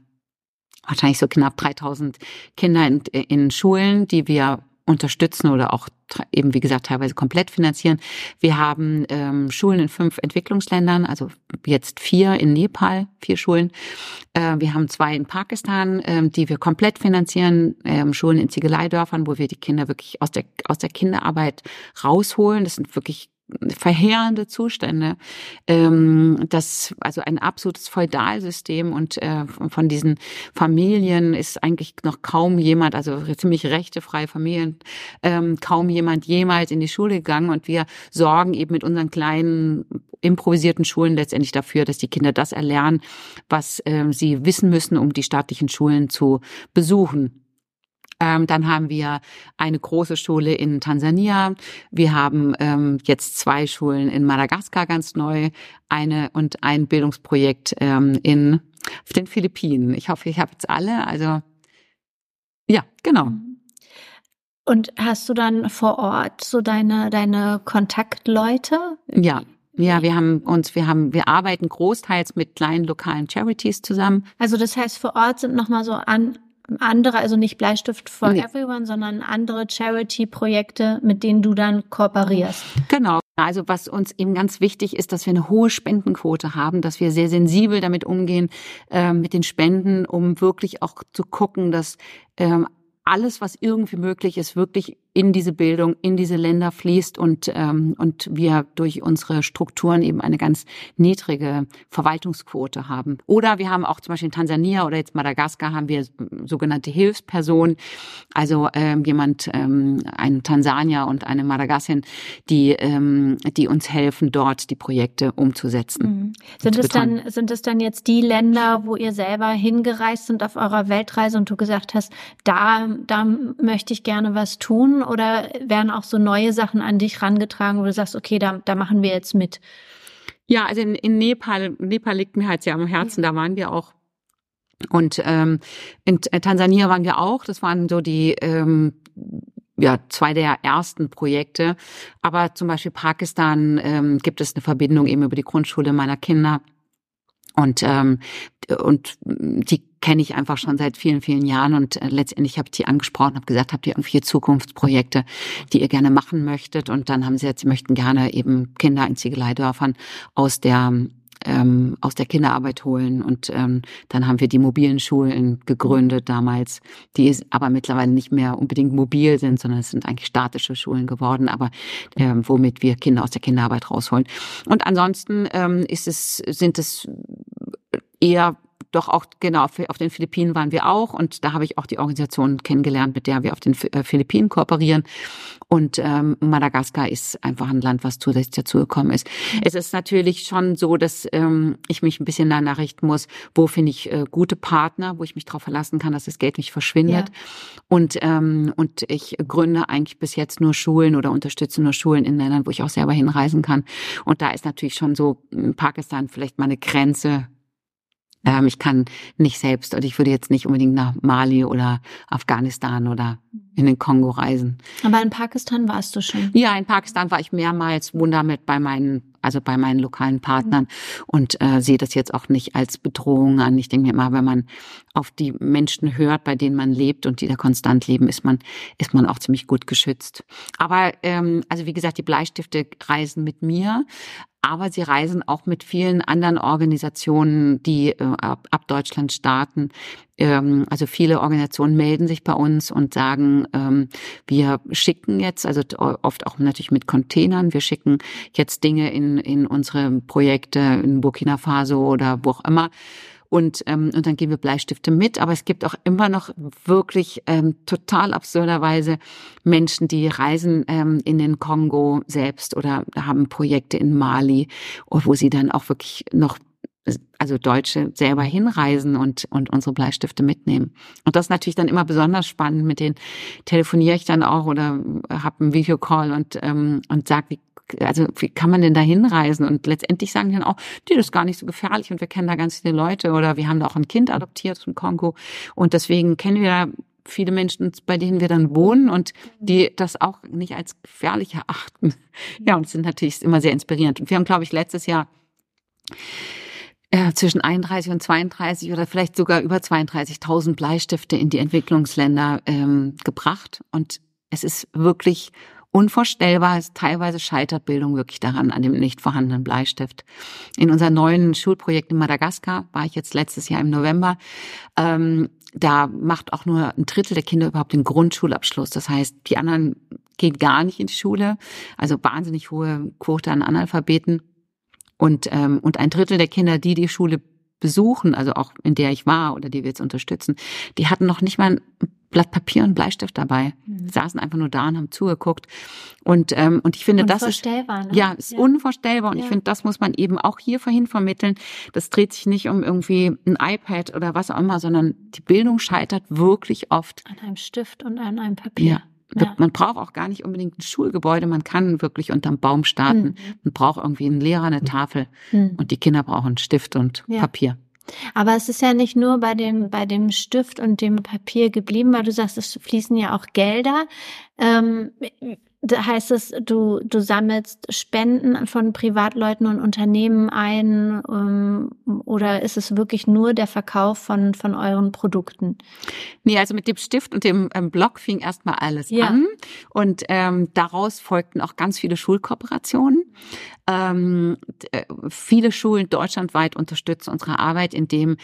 wahrscheinlich so knapp 3000 Kinder in, in Schulen, die wir unterstützen oder auch eben, wie gesagt, teilweise komplett finanzieren. Wir haben ähm, Schulen in fünf Entwicklungsländern, also jetzt vier in Nepal, vier Schulen. Äh, wir haben zwei in Pakistan, ähm, die wir komplett finanzieren, ähm, Schulen in Ziegeleidörfern, wo wir die Kinder wirklich aus der, aus der Kinderarbeit rausholen. Das sind wirklich verheerende Zustände. Ähm, das also ein absolutes Feudalsystem und äh, von diesen Familien ist eigentlich noch kaum jemand, also ziemlich rechtefreie Familien, ähm, kaum jemand jemals in die Schule gegangen und wir sorgen eben mit unseren kleinen improvisierten Schulen letztendlich dafür, dass die Kinder das erlernen, was äh, sie wissen müssen, um die staatlichen Schulen zu besuchen. Ähm, dann haben wir eine große Schule in Tansania. Wir haben ähm, jetzt zwei Schulen in Madagaskar ganz neu, eine und ein Bildungsprojekt ähm, in auf den Philippinen. Ich hoffe, ich habe jetzt alle. Also ja, genau. Und hast du dann vor Ort so deine deine Kontaktleute? Ja, ja, wir haben uns, wir haben, wir arbeiten großteils mit kleinen lokalen Charities zusammen. Also das heißt, vor Ort sind nochmal so an, andere, also nicht Bleistift for nee. Everyone, sondern andere Charity-Projekte, mit denen du dann kooperierst. Genau. Also was uns eben ganz wichtig ist, dass wir eine hohe Spendenquote haben, dass wir sehr sensibel damit umgehen äh, mit den Spenden, um wirklich auch zu gucken, dass ähm, alles, was irgendwie möglich ist, wirklich in diese Bildung, in diese Länder fließt und, ähm, und wir durch unsere Strukturen eben eine ganz niedrige Verwaltungsquote haben. Oder wir haben auch zum Beispiel in Tansania oder jetzt Madagaskar haben wir sogenannte Hilfspersonen, also ähm, jemand, ähm, ein Tansanier und eine Madagassin, die, ähm, die uns helfen, dort die Projekte umzusetzen. Mhm. Sind es dann, sind es dann jetzt die Länder, wo ihr selber hingereist sind auf eurer Weltreise und du gesagt hast, da, da möchte ich gerne was tun? Oder werden auch so neue Sachen an dich rangetragen, wo du sagst, okay, da, da machen wir jetzt mit? Ja, also in, in Nepal, Nepal liegt mir halt sehr am Herzen, da waren wir auch. Und ähm, in Tansania waren wir auch, das waren so die ähm, ja, zwei der ersten Projekte. Aber zum Beispiel Pakistan ähm, gibt es eine Verbindung eben über die Grundschule meiner Kinder. Und, ähm, und die kenne ich einfach schon seit vielen, vielen Jahren und äh, letztendlich habe ich die angesprochen, habe gesagt, habt ihr irgendwie Zukunftsprojekte, die ihr gerne machen möchtet? Und dann haben sie jetzt, sie möchten gerne eben Kinder in Ziegeleidörfern aus der ähm, aus der Kinderarbeit holen. Und ähm, dann haben wir die mobilen Schulen gegründet damals, die aber mittlerweile nicht mehr unbedingt mobil sind, sondern es sind eigentlich statische Schulen geworden, aber ähm, womit wir Kinder aus der Kinderarbeit rausholen. Und ansonsten ähm, ist es, sind es eher doch auch, genau, auf den Philippinen waren wir auch und da habe ich auch die Organisation kennengelernt, mit der wir auf den äh, Philippinen kooperieren. Und ähm, Madagaskar ist einfach ein Land, was zusätzlich dazugekommen ist. Mhm. Es ist natürlich schon so, dass ähm, ich mich ein bisschen danach richten muss, wo finde ich äh, gute Partner, wo ich mich darauf verlassen kann, dass das Geld nicht verschwindet. Ja. Und, ähm, und ich gründe eigentlich bis jetzt nur Schulen oder unterstütze nur Schulen in Ländern, wo ich auch selber hinreisen kann. Und da ist natürlich schon so Pakistan vielleicht mal eine Grenze, ähm, ich kann nicht selbst und ich würde jetzt nicht unbedingt nach Mali oder Afghanistan oder in den Kongo reisen. Aber in Pakistan warst du schon? Ja, in Pakistan war ich mehrmals, wohne damit bei meinen, also bei meinen lokalen Partnern mhm. und äh, sehe das jetzt auch nicht als Bedrohung an. Ich denke mir immer, wenn man auf die Menschen hört, bei denen man lebt und die da konstant leben, ist man, ist man auch ziemlich gut geschützt. Aber ähm, also wie gesagt, die Bleistifte reisen mit mir aber sie reisen auch mit vielen anderen Organisationen, die äh, ab Deutschland starten. Ähm, also viele Organisationen melden sich bei uns und sagen, ähm, wir schicken jetzt, also oft auch natürlich mit Containern, wir schicken jetzt Dinge in, in unsere Projekte in Burkina Faso oder wo auch immer und, ähm, und dann geben wir Bleistifte mit. Aber es gibt auch immer noch wirklich ähm, total absurderweise Menschen, die reisen ähm, in den Kongo selbst oder haben Projekte in Mali, wo sie dann auch wirklich noch also Deutsche selber hinreisen und, und unsere Bleistifte mitnehmen. Und das ist natürlich dann immer besonders spannend. Mit denen telefoniere ich dann auch oder habe einen Videocall und, ähm, und sage, wie also wie kann man denn da hinreisen? Und letztendlich sagen die dann auch, die, das ist gar nicht so gefährlich und wir kennen da ganz viele Leute oder wir haben da auch ein Kind adoptiert im Kongo und deswegen kennen wir da viele Menschen, bei denen wir dann wohnen und die das auch nicht als gefährlich erachten. Ja, und sind natürlich immer sehr inspirierend. Und wir haben, glaube ich, letztes Jahr äh, zwischen 31 und 32 oder vielleicht sogar über 32.000 Bleistifte in die Entwicklungsländer ähm, gebracht. Und es ist wirklich unvorstellbar. Teilweise scheitert Bildung wirklich daran, an dem nicht vorhandenen Bleistift. In unserem neuen Schulprojekt in Madagaskar war ich jetzt letztes Jahr im November. Ähm, da macht auch nur ein Drittel der Kinder überhaupt den Grundschulabschluss. Das heißt, die anderen gehen gar nicht in die Schule. Also wahnsinnig hohe Quote an Analphabeten. Und, ähm, und ein Drittel der Kinder, die die Schule besuchen, also auch in der ich war oder die wir jetzt unterstützen, die hatten noch nicht mal ein Blatt Papier und Bleistift dabei. Mhm. Saßen einfach nur da und haben zugeguckt. Und, ähm, und ich finde, das ist, ne? ja, ist ja. unvorstellbar. Und ja. ich finde, das muss man eben auch hier vorhin vermitteln. Das dreht sich nicht um irgendwie ein iPad oder was auch immer, sondern die Bildung scheitert wirklich oft. An einem Stift und an einem Papier. Ja. Ja. Man braucht auch gar nicht unbedingt ein Schulgebäude, man kann wirklich unterm Baum starten. Mhm. Man braucht irgendwie einen Lehrer, eine Tafel mhm. und die Kinder brauchen Stift und ja. Papier. Aber es ist ja nicht nur bei dem, bei dem Stift und dem Papier geblieben, weil du sagst, es fließen ja auch Gelder. Ähm, da heißt es, du, du sammelst Spenden von Privatleuten und Unternehmen ein ähm, oder ist es wirklich nur der Verkauf von, von euren Produkten? Nee, also mit dem Stift und dem ähm, Blog fing erstmal alles ja. an und ähm, daraus folgten auch ganz viele Schulkooperationen. Ähm, äh, viele Schulen deutschlandweit unterstützen unsere Arbeit, indem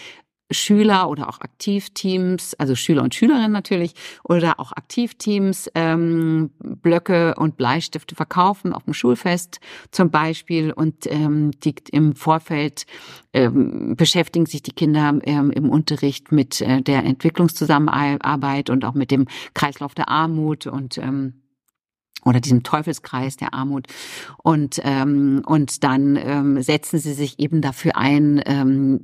Schüler oder auch Aktivteams, also Schüler und Schülerinnen natürlich, oder auch Aktivteams ähm, Blöcke und Bleistifte verkaufen auf dem Schulfest zum Beispiel. Und ähm, die im Vorfeld ähm, beschäftigen sich die Kinder ähm, im Unterricht mit äh, der Entwicklungszusammenarbeit und auch mit dem Kreislauf der Armut und ähm, oder diesem Teufelskreis der Armut. Und, ähm, und dann ähm, setzen sie sich eben dafür ein, ähm,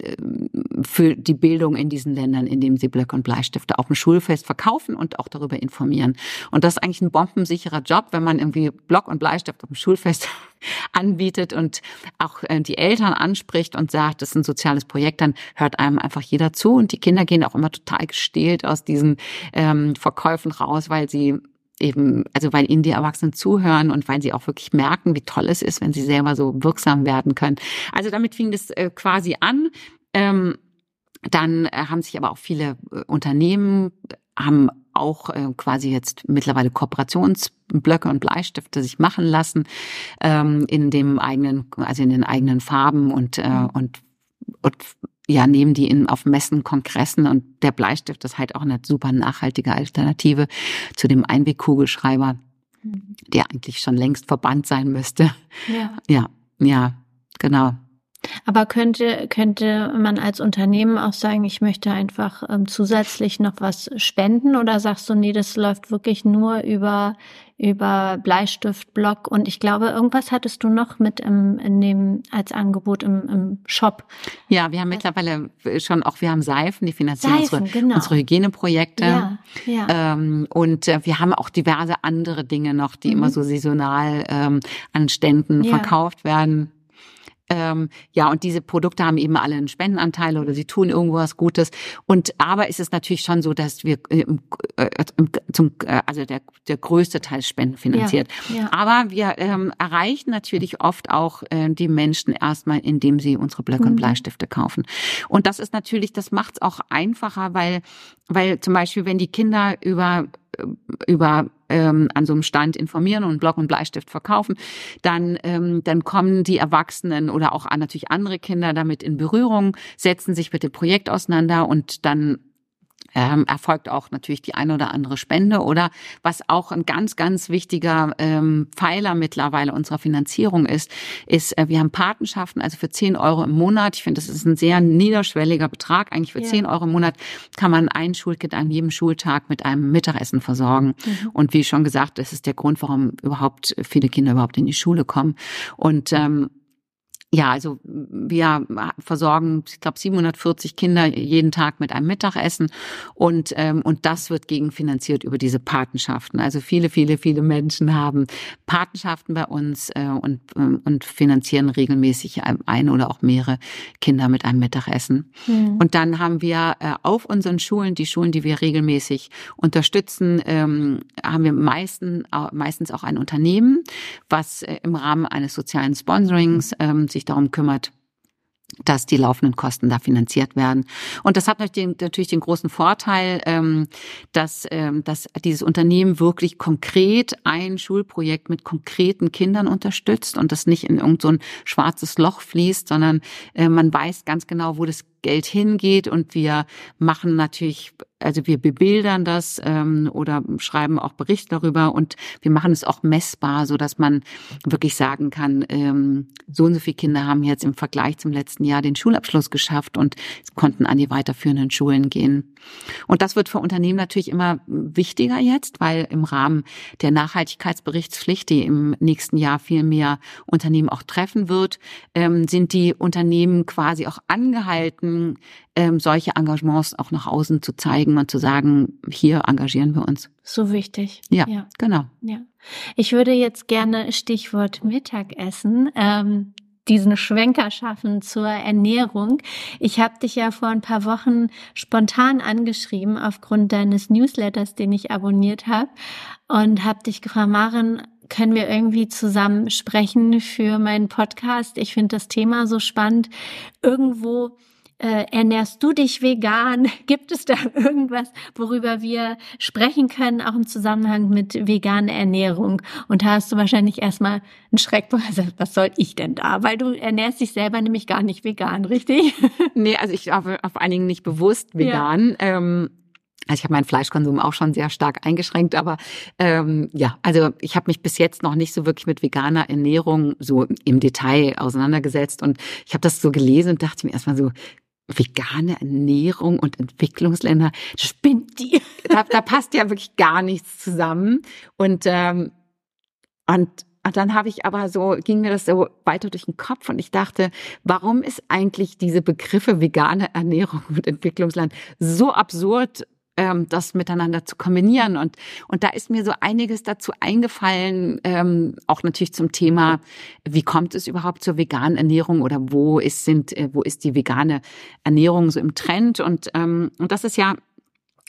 für die Bildung in diesen Ländern, indem sie Blöcke und Bleistifte auf dem Schulfest verkaufen und auch darüber informieren. Und das ist eigentlich ein bombensicherer Job, wenn man irgendwie Block und Bleistift auf dem Schulfest anbietet und auch äh, die Eltern anspricht und sagt, das ist ein soziales Projekt, dann hört einem einfach jeder zu. Und die Kinder gehen auch immer total gestählt aus diesen ähm, Verkäufen raus, weil sie eben, also weil ihnen die Erwachsenen zuhören und weil sie auch wirklich merken, wie toll es ist, wenn sie selber so wirksam werden können. Also damit fing das äh, quasi an. Ähm, dann äh, haben sich aber auch viele äh, Unternehmen haben auch äh, quasi jetzt mittlerweile Kooperationsblöcke und Bleistifte sich machen lassen ähm, in dem eigenen, also in den eigenen Farben und äh, mhm. und, und ja, nehmen die in, auf Messen, Kongressen und der Bleistift ist halt auch eine super nachhaltige Alternative zu dem Einwegkugelschreiber, mhm. der eigentlich schon längst verbannt sein müsste. Ja. Ja, ja, genau. Aber könnte, könnte man als Unternehmen auch sagen, ich möchte einfach ähm, zusätzlich noch was spenden oder sagst du, nee, das läuft wirklich nur über, über Bleistift, Block und ich glaube, irgendwas hattest du noch mit im, in dem, als Angebot im, im Shop. Ja, wir haben mittlerweile schon auch, wir haben Seifen, die finanzieren Seifen, unsere, genau. unsere Hygieneprojekte. Ja, ja. Ähm, und äh, wir haben auch diverse andere Dinge noch, die mhm. immer so saisonal ähm, an Ständen ja. verkauft werden. Ähm, ja, und diese Produkte haben eben alle einen Spendenanteil oder sie tun irgendwo was Gutes. Und aber ist es natürlich schon so, dass wir äh, äh, zum, äh, also der, der größte Teil Spenden finanziert. Ja, ja. Aber wir ähm, erreichen natürlich oft auch äh, die Menschen erstmal, indem sie unsere Blöcke mhm. und Bleistifte kaufen. Und das ist natürlich, das macht es auch einfacher, weil, weil zum Beispiel, wenn die Kinder über über ähm, an so einem Stand informieren und Block und Bleistift verkaufen, dann ähm, dann kommen die Erwachsenen oder auch natürlich andere Kinder damit in Berührung, setzen sich mit dem Projekt auseinander und dann ähm, erfolgt auch natürlich die eine oder andere Spende oder was auch ein ganz, ganz wichtiger ähm, Pfeiler mittlerweile unserer Finanzierung ist, ist, äh, wir haben Patenschaften, also für 10 Euro im Monat. Ich finde, das ist ein sehr niederschwelliger Betrag. Eigentlich für ja. 10 Euro im Monat kann man ein Schulkind an jedem Schultag mit einem Mittagessen versorgen. Mhm. Und wie schon gesagt, das ist der Grund, warum überhaupt viele Kinder überhaupt in die Schule kommen. Und ähm, ja, also wir versorgen, ich glaube, 740 Kinder jeden Tag mit einem Mittagessen und ähm, und das wird gegenfinanziert über diese Patenschaften. Also viele, viele, viele Menschen haben Patenschaften bei uns äh, und ähm, und finanzieren regelmäßig ein oder auch mehrere Kinder mit einem Mittagessen. Mhm. Und dann haben wir äh, auf unseren Schulen, die Schulen, die wir regelmäßig unterstützen, ähm, haben wir meistens meistens auch ein Unternehmen, was äh, im Rahmen eines sozialen Sponsorings ähm, sich darum kümmert, dass die laufenden Kosten da finanziert werden. Und das hat natürlich den, natürlich den großen Vorteil, ähm, dass, ähm, dass dieses Unternehmen wirklich konkret ein Schulprojekt mit konkreten Kindern unterstützt und das nicht in irgendein so schwarzes Loch fließt, sondern äh, man weiß ganz genau, wo das Geld hingeht und wir machen natürlich, also wir bebildern das ähm, oder schreiben auch Bericht darüber und wir machen es auch messbar, so dass man wirklich sagen kann, ähm, so und so viele Kinder haben jetzt im Vergleich zum letzten Jahr den Schulabschluss geschafft und konnten an die weiterführenden Schulen gehen. Und das wird für Unternehmen natürlich immer wichtiger jetzt, weil im Rahmen der Nachhaltigkeitsberichtspflicht, die im nächsten Jahr viel mehr Unternehmen auch treffen wird, ähm, sind die Unternehmen quasi auch angehalten, ähm, solche Engagements auch nach außen zu zeigen und zu sagen, hier engagieren wir uns. So wichtig. Ja, ja. genau. Ja. Ich würde jetzt gerne Stichwort Mittagessen. Ähm, diesen Schwenker schaffen zur Ernährung. Ich habe dich ja vor ein paar Wochen spontan angeschrieben aufgrund deines Newsletters, den ich abonniert habe und habe dich gefragt, Maren, können wir irgendwie zusammen sprechen für meinen Podcast? Ich finde das Thema so spannend. Irgendwo äh, ernährst du dich vegan? Gibt es da irgendwas, worüber wir sprechen können, auch im Zusammenhang mit veganer Ernährung? Und da hast du wahrscheinlich erstmal einen Schreck, also, was soll ich denn da? Weil du ernährst dich selber nämlich gar nicht vegan, richtig? Nee, also ich auf, auf einigen nicht bewusst vegan. Ja. Ähm also ich habe meinen Fleischkonsum auch schon sehr stark eingeschränkt, aber ähm, ja, also ich habe mich bis jetzt noch nicht so wirklich mit veganer Ernährung so im Detail auseinandergesetzt und ich habe das so gelesen und dachte mir erstmal so, vegane Ernährung und Entwicklungsländer, spinnt die. Da, da passt ja wirklich gar nichts zusammen. Und, ähm, und, und dann habe ich aber so, ging mir das so weiter durch den Kopf und ich dachte, warum ist eigentlich diese Begriffe vegane Ernährung und Entwicklungsland so absurd ähm, das miteinander zu kombinieren. Und, und da ist mir so einiges dazu eingefallen, ähm, auch natürlich zum Thema, wie kommt es überhaupt zur veganen Ernährung oder wo ist, sind, äh, wo ist die vegane Ernährung so im Trend? Und, ähm, und das ist ja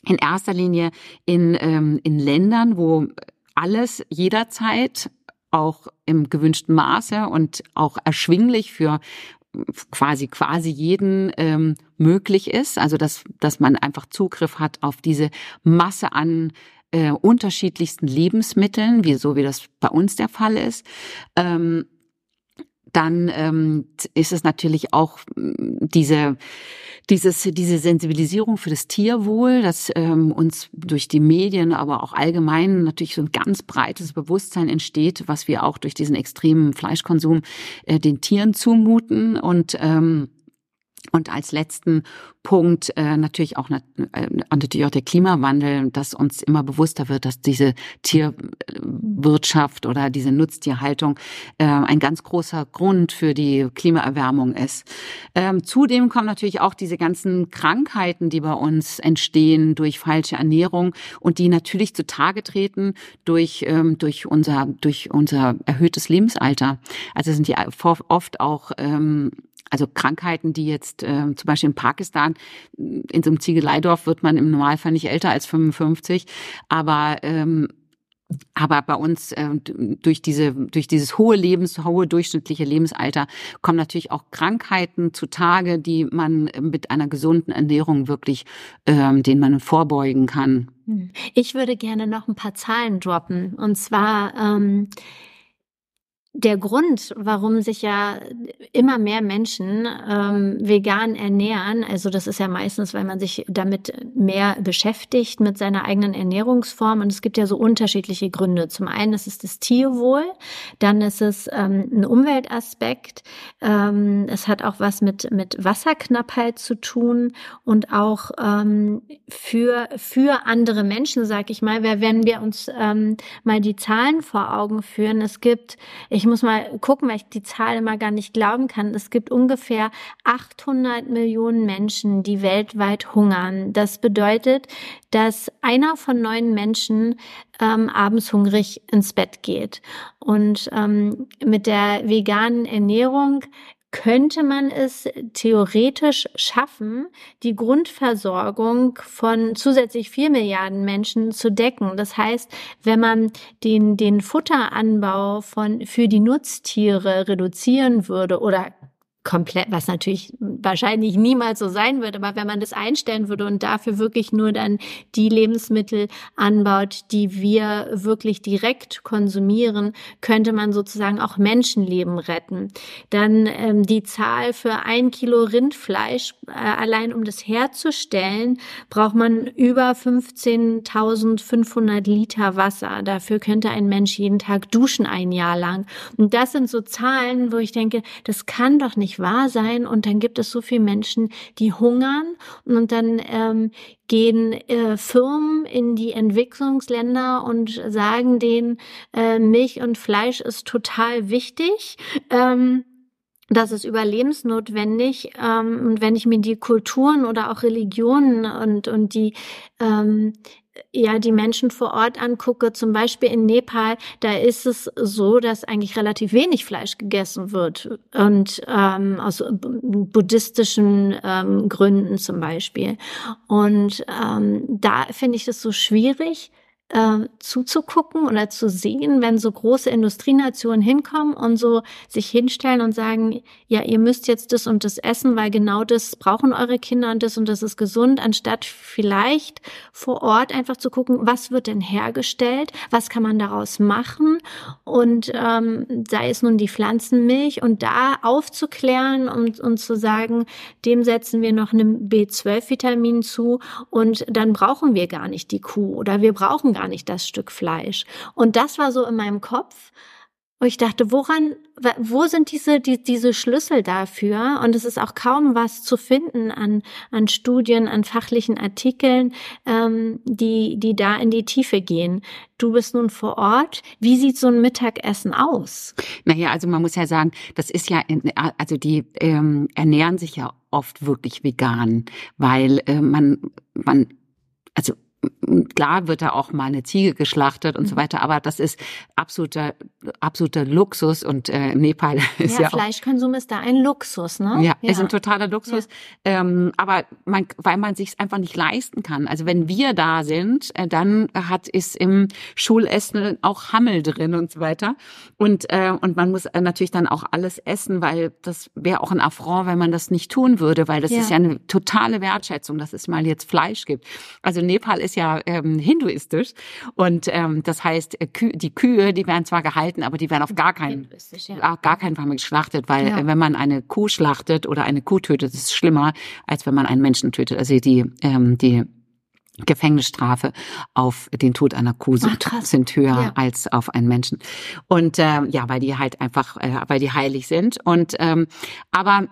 in erster Linie in, ähm, in Ländern, wo alles jederzeit auch im gewünschten Maße und auch erschwinglich für quasi quasi jeden ähm, möglich ist, also dass dass man einfach Zugriff hat auf diese Masse an äh, unterschiedlichsten Lebensmitteln, wie so wie das bei uns der Fall ist. Ähm, dann ähm, ist es natürlich auch diese dieses, diese Sensibilisierung für das Tierwohl, das ähm, uns durch die Medien, aber auch allgemein natürlich so ein ganz breites Bewusstsein entsteht, was wir auch durch diesen extremen Fleischkonsum äh, den Tieren zumuten. Und ähm, und als letzten Punkt äh, natürlich auch natürlich auch der Klimawandel, dass uns immer bewusster wird, dass diese Tierwirtschaft oder diese Nutztierhaltung äh, ein ganz großer Grund für die Klimaerwärmung ist. Ähm, zudem kommen natürlich auch diese ganzen Krankheiten, die bei uns entstehen durch falsche Ernährung und die natürlich zutage treten durch ähm, durch unser durch unser erhöhtes Lebensalter. Also sind die oft auch ähm, also Krankheiten, die jetzt äh, zum Beispiel in Pakistan, in so einem Ziegeleidorf wird man im Normalfall nicht älter als 55, aber ähm, aber bei uns äh, durch diese durch dieses hohe Lebens hohe durchschnittliche Lebensalter kommen natürlich auch Krankheiten zutage, die man mit einer gesunden Ernährung wirklich ähm, denen man vorbeugen kann. Hm. Ich würde gerne noch ein paar Zahlen droppen und zwar ähm, der Grund, warum sich ja immer mehr Menschen ähm, vegan ernähren, also das ist ja meistens, weil man sich damit mehr beschäftigt mit seiner eigenen Ernährungsform. Und es gibt ja so unterschiedliche Gründe. Zum einen ist es das Tierwohl, dann ist es ähm, ein Umweltaspekt. Ähm, es hat auch was mit mit Wasserknappheit zu tun und auch ähm, für für andere Menschen, sag ich mal. Wenn wir uns ähm, mal die Zahlen vor Augen führen, es gibt, ich ich muss mal gucken, weil ich die Zahl immer gar nicht glauben kann. Es gibt ungefähr 800 Millionen Menschen, die weltweit hungern. Das bedeutet, dass einer von neun Menschen ähm, abends hungrig ins Bett geht. Und ähm, mit der veganen Ernährung könnte man es theoretisch schaffen, die Grundversorgung von zusätzlich vier Milliarden Menschen zu decken. Das heißt, wenn man den, den Futteranbau von, für die Nutztiere reduzieren würde oder komplett, was natürlich wahrscheinlich niemals so sein wird, aber wenn man das einstellen würde und dafür wirklich nur dann die Lebensmittel anbaut, die wir wirklich direkt konsumieren, könnte man sozusagen auch Menschenleben retten. Dann ähm, die Zahl für ein Kilo Rindfleisch, äh, allein um das herzustellen, braucht man über 15.500 Liter Wasser. Dafür könnte ein Mensch jeden Tag duschen ein Jahr lang. Und das sind so Zahlen, wo ich denke, das kann doch nicht wahr sein. Und dann gibt es so viele Menschen, die hungern und dann ähm, gehen äh, Firmen in die Entwicklungsländer und sagen denen, äh, Milch und Fleisch ist total wichtig. Ähm, das ist überlebensnotwendig. Ähm, und wenn ich mir die Kulturen oder auch Religionen und, und die ähm, ja die Menschen vor Ort angucke, zum Beispiel in Nepal, da ist es so, dass eigentlich relativ wenig Fleisch gegessen wird und ähm, aus buddhistischen ähm, Gründen zum Beispiel. Und ähm, da finde ich das so schwierig, äh, zuzugucken oder zu sehen, wenn so große Industrienationen hinkommen und so sich hinstellen und sagen, ja, ihr müsst jetzt das und das essen, weil genau das brauchen eure Kinder und das und das ist gesund, anstatt vielleicht vor Ort einfach zu gucken, was wird denn hergestellt, was kann man daraus machen und ähm, sei es nun die Pflanzenmilch und da aufzuklären und, und zu sagen, dem setzen wir noch ein B12-Vitamin zu und dann brauchen wir gar nicht die Kuh oder wir brauchen gar nicht das Stück Fleisch. Und das war so in meinem Kopf. Und ich dachte, woran, wo sind diese, die, diese Schlüssel dafür? Und es ist auch kaum was zu finden an, an Studien, an fachlichen Artikeln, ähm, die, die da in die Tiefe gehen. Du bist nun vor Ort. Wie sieht so ein Mittagessen aus? Naja, also man muss ja sagen, das ist ja, also die ähm, ernähren sich ja oft wirklich vegan, weil äh, man, man, also klar wird da auch mal eine Ziege geschlachtet und mhm. so weiter, aber das ist absoluter absoluter Luxus und äh, Nepal ist ja, ja Fleischkonsum ist da ein Luxus, ne? Ja, ja. ist ein totaler Luxus, ja. ähm, aber man, weil man sich einfach nicht leisten kann. Also wenn wir da sind, äh, dann hat ist im Schulessen auch Hammel drin und so weiter und äh, und man muss äh, natürlich dann auch alles essen, weil das wäre auch ein Affront, wenn man das nicht tun würde, weil das ist ja eine totale Wertschätzung, dass es mal jetzt Fleisch gibt. Also Nepal ist ja ähm, hinduistisch und ähm, das heißt, äh, Kü die Kühe, die werden zwar gehalten, aber die werden auf gar keinen, ja. auf gar keinen Fall geschlachtet, weil ja. äh, wenn man eine Kuh schlachtet oder eine Kuh tötet, ist es schlimmer, als wenn man einen Menschen tötet. Also die ähm, die Gefängnisstrafe auf den Tod einer Kuh sind, Ach, sind höher ja. als auf einen Menschen. Und äh, ja, weil die halt einfach, äh, weil die heilig sind. Und ähm, aber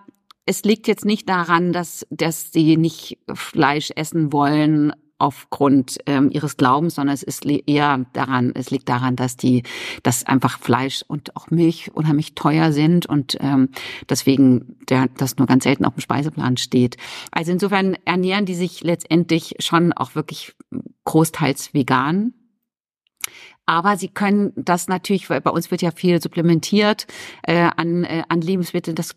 es liegt jetzt nicht daran, dass dass sie nicht Fleisch essen wollen aufgrund ähm, ihres Glaubens, sondern es ist eher daran, es liegt daran, dass die, dass einfach Fleisch und auch Milch unheimlich teuer sind und ähm, deswegen der, das nur ganz selten auf dem Speiseplan steht. Also insofern ernähren die sich letztendlich schon auch wirklich großteils vegan. Aber sie können das natürlich, weil bei uns wird ja viel supplementiert äh, an, äh, an Lebensmitteln, das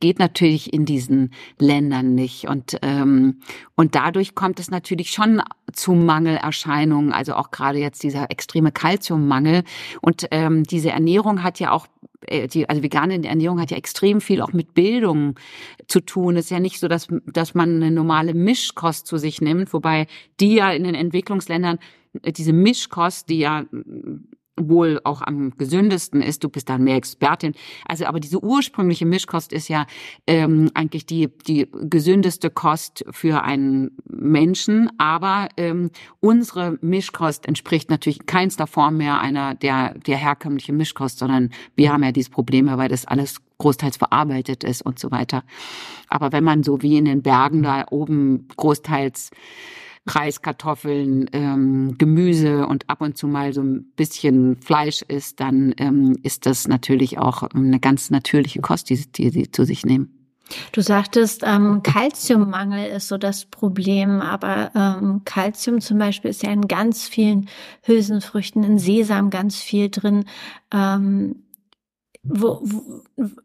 geht natürlich in diesen Ländern nicht. Und, ähm, und dadurch kommt es natürlich schon zu Mangelerscheinungen, also auch gerade jetzt dieser extreme Kalziummangel. Und ähm, diese Ernährung hat ja auch äh, die, also vegane Ernährung hat ja extrem viel auch mit Bildung zu tun. Es ist ja nicht so, dass, dass man eine normale Mischkost zu sich nimmt, wobei die ja in den Entwicklungsländern diese Mischkost, die ja wohl auch am gesündesten ist. Du bist dann mehr Expertin. Also, aber diese ursprüngliche Mischkost ist ja ähm, eigentlich die die gesündeste Kost für einen Menschen. Aber ähm, unsere Mischkost entspricht natürlich in keinster Form mehr einer der der herkömmlichen Mischkost, sondern wir haben ja diese Probleme, weil das alles großteils verarbeitet ist und so weiter. Aber wenn man so wie in den Bergen da oben großteils Reis, Kartoffeln, ähm, Gemüse und ab und zu mal so ein bisschen Fleisch isst, dann ähm, ist das natürlich auch eine ganz natürliche Kost, die, die sie zu sich nehmen. Du sagtest, ähm, Kalziummangel ist so das Problem, aber ähm, Kalzium zum Beispiel ist ja in ganz vielen Hülsenfrüchten, in Sesam ganz viel drin. Ähm, wo,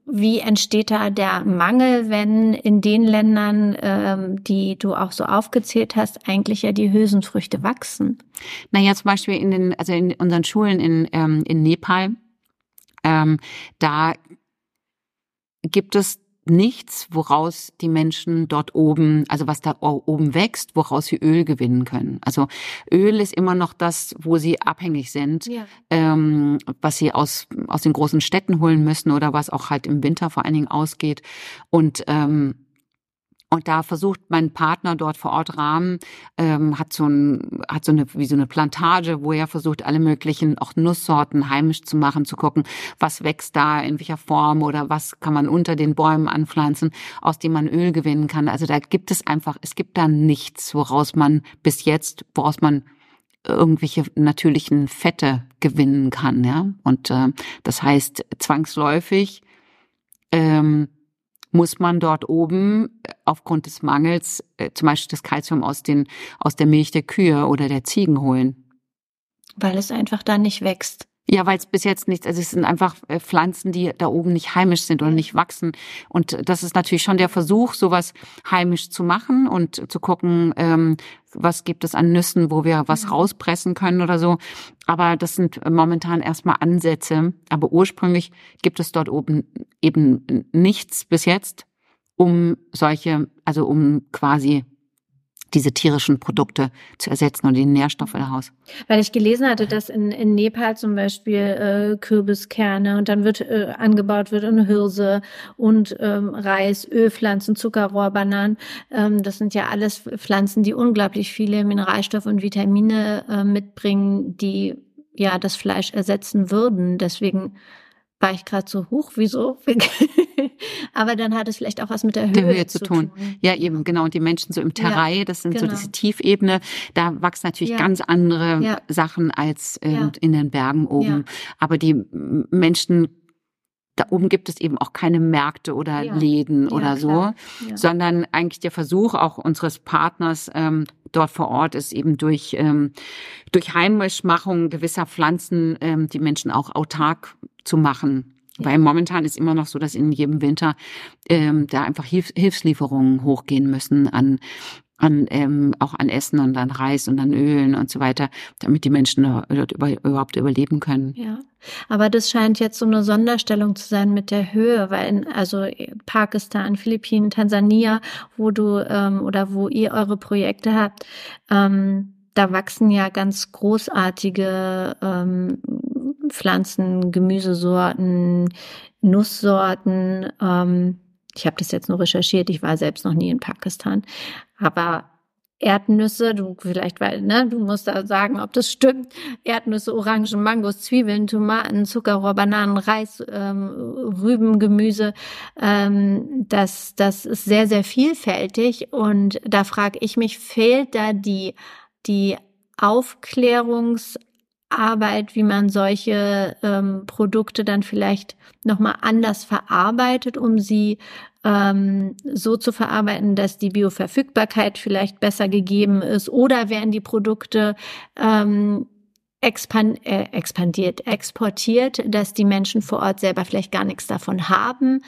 wie entsteht da der Mangel, wenn in den Ländern, ähm, die du auch so aufgezählt hast, eigentlich ja die Hülsenfrüchte wachsen? Naja, zum Beispiel in den, also in unseren Schulen in, ähm, in Nepal, ähm, da gibt es nichts, woraus die Menschen dort oben, also was da oben wächst, woraus sie Öl gewinnen können. Also Öl ist immer noch das, wo sie abhängig sind, ja. ähm, was sie aus, aus den großen Städten holen müssen oder was auch halt im Winter vor allen Dingen ausgeht. Und ähm, und da versucht mein Partner dort vor Ort Rahmen, ähm, hat so ein, hat so eine, wie so eine Plantage, wo er versucht, alle möglichen auch Nusssorten heimisch zu machen, zu gucken, was wächst da, in welcher Form oder was kann man unter den Bäumen anpflanzen, aus dem man Öl gewinnen kann. Also da gibt es einfach, es gibt da nichts, woraus man bis jetzt, woraus man irgendwelche natürlichen Fette gewinnen kann, ja. Und äh, das heißt zwangsläufig ähm, muss man dort oben äh, aufgrund des Mangels äh, zum Beispiel das Kalzium aus, den, aus der Milch der Kühe oder der Ziegen holen. Weil es einfach da nicht wächst. Ja, weil es bis jetzt nichts, also es sind einfach äh, Pflanzen, die da oben nicht heimisch sind oder nicht wachsen. Und das ist natürlich schon der Versuch, sowas heimisch zu machen und zu gucken, ähm, was gibt es an Nüssen, wo wir was rauspressen können oder so. Aber das sind momentan erstmal Ansätze. Aber ursprünglich gibt es dort oben eben nichts bis jetzt, um solche, also um quasi diese tierischen Produkte zu ersetzen und die Nährstoffe daraus. Weil ich gelesen hatte, dass in, in Nepal zum Beispiel äh, Kürbiskerne und dann wird äh, angebaut wird eine Hirse und ähm, Reis, Ölpflanzen, Zuckerrohrbananen. Ähm, das sind ja alles Pflanzen, die unglaublich viele Mineralstoffe und Vitamine äh, mitbringen, die ja das Fleisch ersetzen würden. Deswegen war ich gerade so hoch, wieso? Aber dann hat es vielleicht auch was mit der Höhe, der Höhe zu, tun. tun. Ja, eben, genau. Und die Menschen so im Terrain, ja, das sind genau. so diese Tiefebene, da wachsen natürlich ja. ganz andere ja. Sachen als in, in den Bergen oben. Aber die Menschen da oben gibt es eben auch keine Märkte oder ja. Läden ja, oder so, ja. sondern eigentlich der Versuch auch unseres Partners ähm, dort vor Ort ist eben durch ähm, durch Heimischmachung gewisser Pflanzen ähm, die Menschen auch autark zu machen. Weil momentan ist immer noch so, dass in jedem Winter ähm, da einfach Hilf Hilfslieferungen hochgehen müssen an an ähm, auch an Essen und an Reis und an Ölen und so weiter, damit die Menschen dort über, überhaupt überleben können. Ja, aber das scheint jetzt so eine Sonderstellung zu sein mit der Höhe, weil in, also Pakistan, Philippinen, Tansania, wo du ähm, oder wo ihr eure Projekte habt, ähm, da wachsen ja ganz großartige ähm, Pflanzen, Gemüsesorten, Nusssorten. Ähm, ich habe das jetzt nur recherchiert, ich war selbst noch nie in Pakistan. Aber Erdnüsse, du vielleicht, weil, ne, du musst da sagen, ob das stimmt. Erdnüsse, Orangen, Mangos, Zwiebeln, Tomaten, Zuckerrohr, Bananen, Reis, ähm, Rüben, Gemüse. Ähm, das, das ist sehr, sehr vielfältig. Und da frage ich mich, fehlt da die, die Aufklärungsarbeit, wie man solche ähm, Produkte dann vielleicht nochmal anders verarbeitet, um sie ähm, so zu verarbeiten, dass die Bioverfügbarkeit vielleicht besser gegeben ist oder werden die Produkte ähm, expand, äh, expandiert, exportiert, dass die Menschen vor Ort selber vielleicht gar nichts davon haben.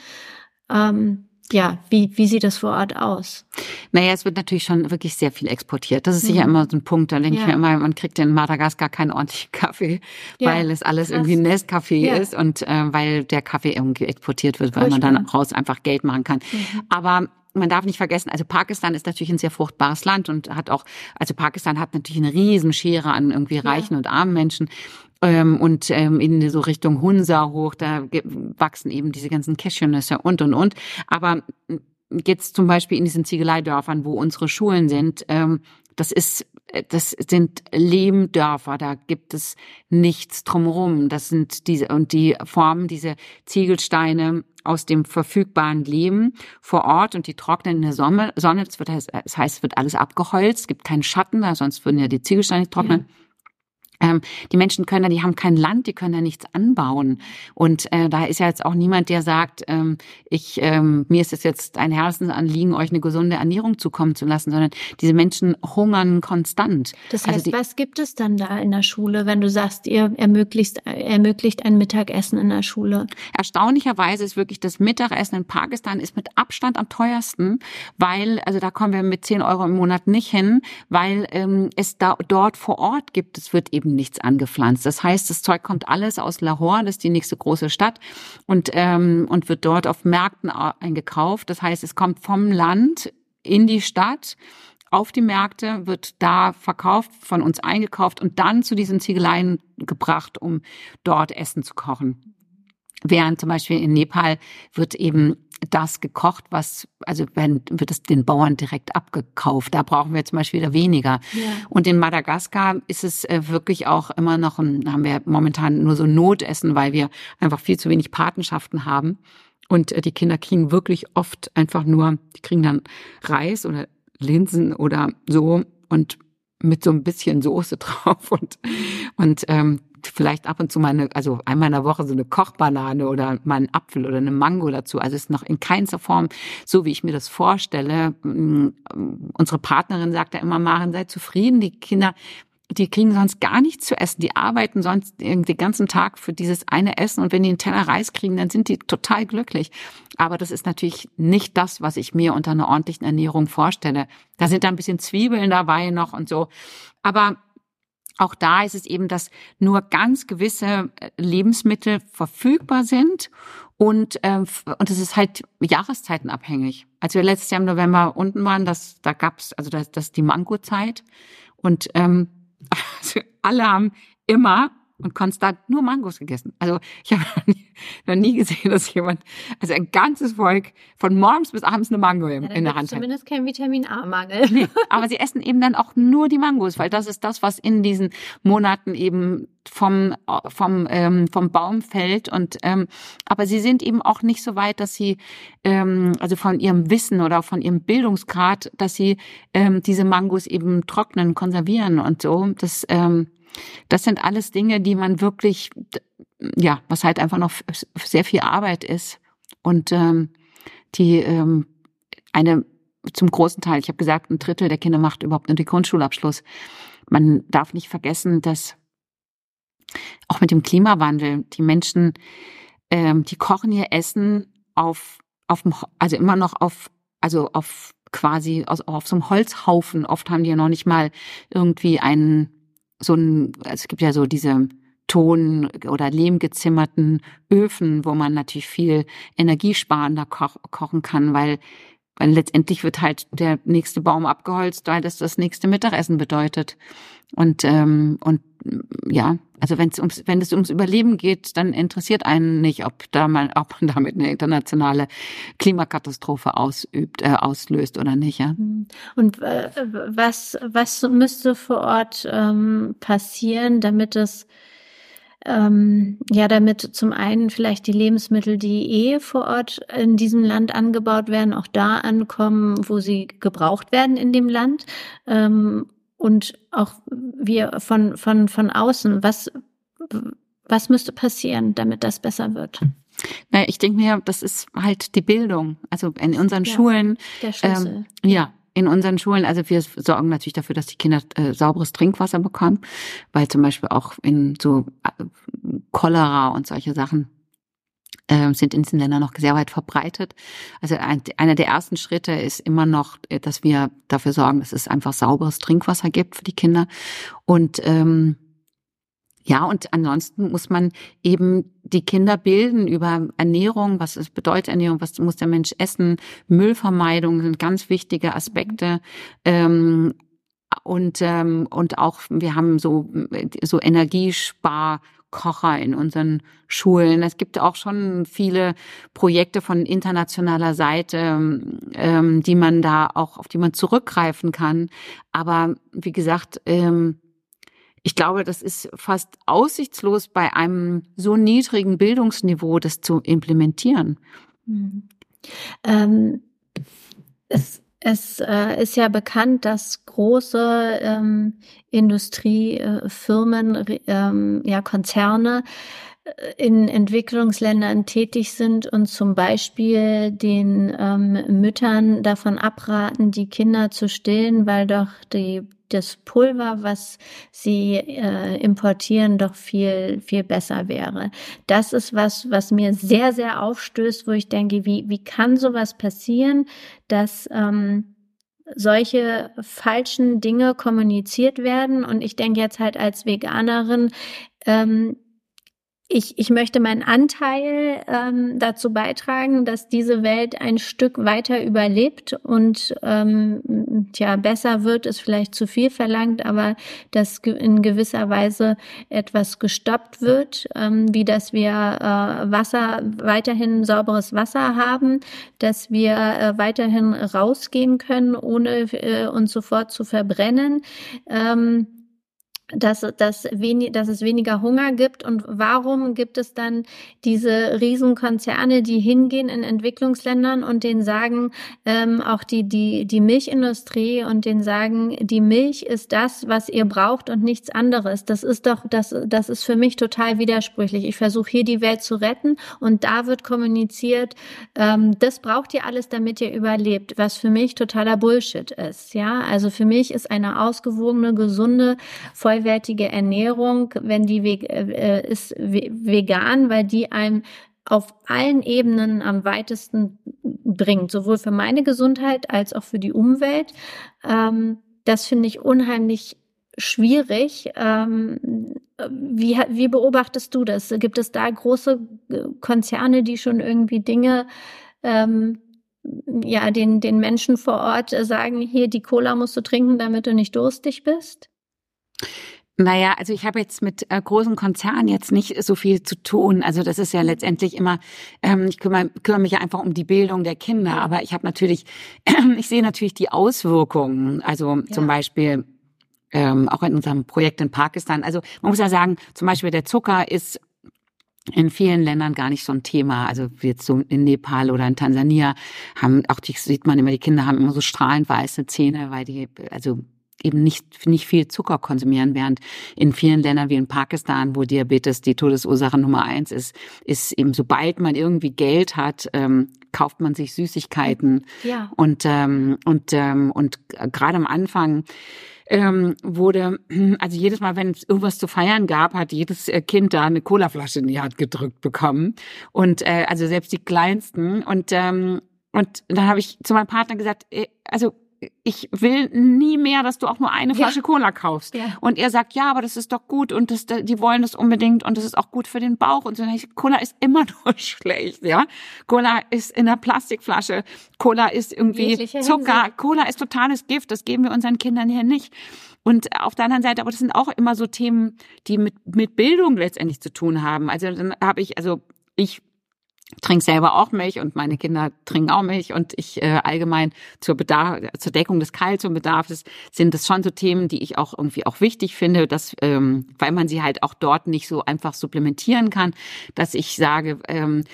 Ähm, ja, wie, wie sieht das vor Ort aus? Naja, es wird natürlich schon wirklich sehr viel exportiert. Das ist sicher mhm. immer so ein Punkt. Da denke ja. ich mir immer, man kriegt in Madagaskar keinen ordentlichen Kaffee, ja. weil es alles Krass. irgendwie Nestkaffee ja. ist und äh, weil der Kaffee irgendwie exportiert wird, weil Furchtbar. man dann raus einfach Geld machen kann. Mhm. Aber man darf nicht vergessen, also Pakistan ist natürlich ein sehr fruchtbares Land und hat auch, also Pakistan hat natürlich eine Riesenschere an irgendwie reichen ja. und armen Menschen. Ähm, und ähm, in so Richtung Hunsa hoch, da wachsen eben diese ganzen Cashewnüsse und und und. Aber jetzt zum Beispiel in diesen Ziegeleidörfern, wo unsere Schulen sind, ähm, das ist, das sind Lehmdörfer, da gibt es nichts drumherum. Das sind diese, und die formen diese Ziegelsteine aus dem verfügbaren Lehm vor Ort und die trocknen in der Sonne. Sonne das, wird, das heißt, es wird alles abgeholzt, es gibt keinen Schatten, sonst würden ja die Ziegelsteine nicht trocknen. Ja. Ähm, die Menschen können da, die haben kein Land, die können da nichts anbauen. Und äh, da ist ja jetzt auch niemand, der sagt, ähm, ich, ähm, mir ist es jetzt ein Herzensanliegen, euch eine gesunde Ernährung zukommen zu lassen, sondern diese Menschen hungern konstant. Das also heißt, also die, was gibt es dann da in der Schule, wenn du sagst, ihr ermöglicht, ermöglicht ein Mittagessen in der Schule? Erstaunlicherweise ist wirklich das Mittagessen in Pakistan ist mit Abstand am teuersten, weil, also da kommen wir mit 10 Euro im Monat nicht hin, weil ähm, es da dort vor Ort gibt. Es wird eben nichts angepflanzt. Das heißt, das Zeug kommt alles aus Lahore, das ist die nächste große Stadt, und, ähm, und wird dort auf Märkten eingekauft. Das heißt, es kommt vom Land in die Stadt auf die Märkte, wird da verkauft, von uns eingekauft und dann zu diesen Ziegeleien gebracht, um dort Essen zu kochen. Während zum Beispiel in Nepal wird eben das gekocht, was, also wenn, wird es den Bauern direkt abgekauft. Da brauchen wir zum Beispiel wieder weniger. Ja. Und in Madagaskar ist es äh, wirklich auch immer noch, ein, haben wir momentan nur so Notessen, weil wir einfach viel zu wenig Patenschaften haben. Und äh, die Kinder kriegen wirklich oft einfach nur, die kriegen dann Reis oder Linsen oder so und mit so ein bisschen Soße drauf und und ähm, vielleicht ab und zu mal eine, also einmal in der Woche so eine Kochbanane oder mal einen Apfel oder eine Mango dazu. Also es ist noch in keinster Form so, wie ich mir das vorstelle. Mm, unsere Partnerin sagt ja immer, Maren, sei zufrieden. Die Kinder die kriegen sonst gar nichts zu essen. Die arbeiten sonst den ganzen Tag für dieses eine Essen und wenn die einen Teller Reis kriegen, dann sind die total glücklich. Aber das ist natürlich nicht das, was ich mir unter einer ordentlichen Ernährung vorstelle. Da sind da ein bisschen Zwiebeln dabei noch und so. Aber auch da ist es eben, dass nur ganz gewisse äh, Lebensmittel verfügbar sind und äh, und es ist halt jahreszeitenabhängig. Als wir letztes Jahr im November unten waren, das da gab's also das, das ist die Mangozeit und ähm, also alle haben immer und konstant nur Mangos gegessen. Also ich habe noch nie, noch nie gesehen, dass jemand, also ein ganzes Volk von morgens bis abends eine Mango in, ja, in der Hand hat. Zumindest kein Vitamin A-Mangel. Nee, aber sie essen eben dann auch nur die Mangos, weil das ist das, was in diesen Monaten eben vom vom ähm, vom Baum fällt und ähm, aber sie sind eben auch nicht so weit, dass sie ähm, also von ihrem Wissen oder von ihrem Bildungsgrad, dass sie ähm, diese Mangos eben trocknen, konservieren und so. Das ähm, das sind alles Dinge, die man wirklich, ja, was halt einfach noch sehr viel Arbeit ist und ähm, die ähm, eine zum großen Teil, ich habe gesagt, ein Drittel der Kinder macht überhaupt nur den Grundschulabschluss. Man darf nicht vergessen, dass auch mit dem Klimawandel die Menschen, ähm, die kochen ihr Essen auf, auf dem, also immer noch auf, also auf quasi auf, auf so einem Holzhaufen. Oft haben die ja noch nicht mal irgendwie einen so ein, also es gibt ja so diese Ton- oder lehmgezimmerten Öfen, wo man natürlich viel energiesparender ko kochen kann, weil weil letztendlich wird halt der nächste Baum abgeholzt, weil das das nächste Mittagessen bedeutet. Und ähm, und ja, also wenn es ums wenn es ums Überleben geht, dann interessiert einen nicht, ob da mal ob man damit eine internationale Klimakatastrophe ausübt, äh, auslöst oder nicht. Ja. Mhm. Und äh, was was müsste vor Ort ähm, passieren, damit es ähm, ja, damit zum einen vielleicht die Lebensmittel, die eh vor Ort in diesem Land angebaut werden, auch da ankommen, wo sie gebraucht werden in dem Land. Ähm, und auch wir von, von, von außen, was, was müsste passieren, damit das besser wird? Naja, ich denke mir, das ist halt die Bildung. Also in unseren ja, Schulen. Der Schlüssel. Ähm, ja, in unseren Schulen, also wir sorgen natürlich dafür, dass die Kinder äh, sauberes Trinkwasser bekommen, weil zum Beispiel auch in so äh, Cholera und solche Sachen äh, sind in diesen Ländern noch sehr weit verbreitet. Also ein, einer der ersten Schritte ist immer noch, äh, dass wir dafür sorgen, dass es einfach sauberes Trinkwasser gibt für die Kinder und ähm, ja, und ansonsten muss man eben die Kinder bilden über Ernährung, was es bedeutet Ernährung, was muss der Mensch essen, Müllvermeidung sind ganz wichtige Aspekte. Ähm, und ähm, und auch wir haben so so Energiesparkocher in unseren Schulen. Es gibt auch schon viele Projekte von internationaler Seite, ähm, die man da auch auf die man zurückgreifen kann. Aber wie gesagt, ähm, ich glaube, das ist fast aussichtslos bei einem so niedrigen Bildungsniveau, das zu implementieren. Mhm. Ähm, es es äh, ist ja bekannt, dass große ähm, Industriefirmen, äh, ähm, ja Konzerne äh, in Entwicklungsländern tätig sind und zum Beispiel den ähm, Müttern davon abraten, die Kinder zu stillen, weil doch die das Pulver, was sie äh, importieren, doch viel, viel besser wäre. Das ist was, was mir sehr, sehr aufstößt, wo ich denke, wie, wie kann sowas passieren, dass ähm, solche falschen Dinge kommuniziert werden. Und ich denke jetzt halt als Veganerin, ähm, ich, ich möchte meinen Anteil ähm, dazu beitragen, dass diese Welt ein Stück weiter überlebt und ähm, tja, besser wird, ist vielleicht zu viel verlangt, aber dass in gewisser Weise etwas gestoppt wird, ähm, wie dass wir äh, Wasser, weiterhin sauberes Wasser haben, dass wir äh, weiterhin rausgehen können, ohne äh, uns sofort zu verbrennen. Ähm, dass, dass, wenig, dass es weniger Hunger gibt und warum gibt es dann diese Riesenkonzerne, die hingehen in Entwicklungsländern und denen sagen, ähm, auch die, die, die Milchindustrie und denen sagen, die Milch ist das, was ihr braucht und nichts anderes. Das ist doch, das, das ist für mich total widersprüchlich. Ich versuche hier die Welt zu retten und da wird kommuniziert, ähm, das braucht ihr alles, damit ihr überlebt, was für mich totaler Bullshit ist. Ja, also für mich ist eine ausgewogene, gesunde, voll vollwertige Ernährung, wenn die äh, ist vegan, weil die einem auf allen Ebenen am weitesten bringt, sowohl für meine Gesundheit als auch für die Umwelt. Ähm, das finde ich unheimlich schwierig. Ähm, wie, wie beobachtest du das? Gibt es da große äh, Konzerne, die schon irgendwie Dinge ähm, ja, den, den Menschen vor Ort sagen, hier, die Cola musst du trinken, damit du nicht durstig bist? Naja, also ich habe jetzt mit äh, großen Konzernen jetzt nicht so viel zu tun. Also das ist ja letztendlich immer, ähm, ich kümmere, kümmere mich ja einfach um die Bildung der Kinder, aber ich habe natürlich, äh, ich sehe natürlich die Auswirkungen. Also ja. zum Beispiel ähm, auch in unserem Projekt in Pakistan. Also man muss ja sagen, zum Beispiel der Zucker ist in vielen Ländern gar nicht so ein Thema. Also jetzt so in Nepal oder in Tansania haben, auch die sieht man immer, die Kinder haben immer so strahlend weiße Zähne, weil die, also eben nicht, nicht viel Zucker konsumieren, während in vielen Ländern wie in Pakistan, wo Diabetes die Todesursache Nummer eins ist, ist eben sobald man irgendwie Geld hat, ähm, kauft man sich Süßigkeiten. Ja. Und, ähm, und, ähm, und gerade am Anfang ähm, wurde, also jedes Mal, wenn es irgendwas zu feiern gab, hat jedes äh, Kind da eine Colaflasche in die Hand gedrückt bekommen. Und äh, also selbst die Kleinsten. Und, ähm, und dann habe ich zu meinem Partner gesagt, äh, also ich will nie mehr, dass du auch nur eine Flasche Ja. Cola kaufst. Ja. Und er sagt, ja, aber das ist doch gut und das, die wollen das unbedingt und das ist auch gut für den Bauch und so. Cola ist immer nur schlecht, ja. Cola ist in der Plastikflasche. Cola ist irgendwie Zucker. Cola ist totales Gift. Das geben wir unseren Kindern hier nicht. Und auf der anderen Seite, aber das sind auch immer so Themen, die mit, mit Bildung letztendlich zu tun haben. Also dann habe ich, also ich trinke selber auch Milch und meine Kinder trinken auch Milch und ich äh, allgemein zur Bedarf, zur Deckung des Kalziumbedarfs sind das schon so Themen, die ich auch irgendwie auch wichtig finde, dass ähm, weil man sie halt auch dort nicht so einfach supplementieren kann, dass ich sage, ähm,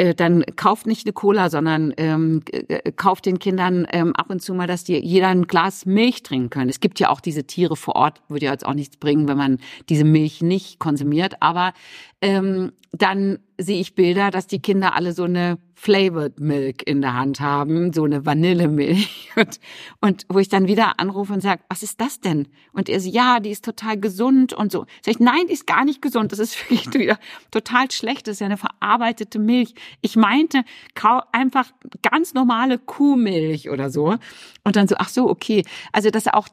äh, dann kauft nicht eine Cola, sondern ähm, äh, kauft den Kindern ähm, ab und zu mal, dass die jeder ein Glas Milch trinken können. Es gibt ja auch diese Tiere vor Ort, würde ja jetzt auch nichts bringen, wenn man diese Milch nicht konsumiert. Aber ähm, dann sehe ich Bilder, dass die Kinder alle so eine Flavored Milk in der Hand haben, so eine Vanillemilch. Und, und wo ich dann wieder anrufe und sage, was ist das denn? Und er so, ja, die ist total gesund und so. Sag ich, nein, die ist gar nicht gesund. Das ist wirklich wieder total schlecht. Das ist ja eine verarbeitete Milch. Ich meinte einfach ganz normale Kuhmilch oder so. Und dann so, ach so, okay. Also, dass auch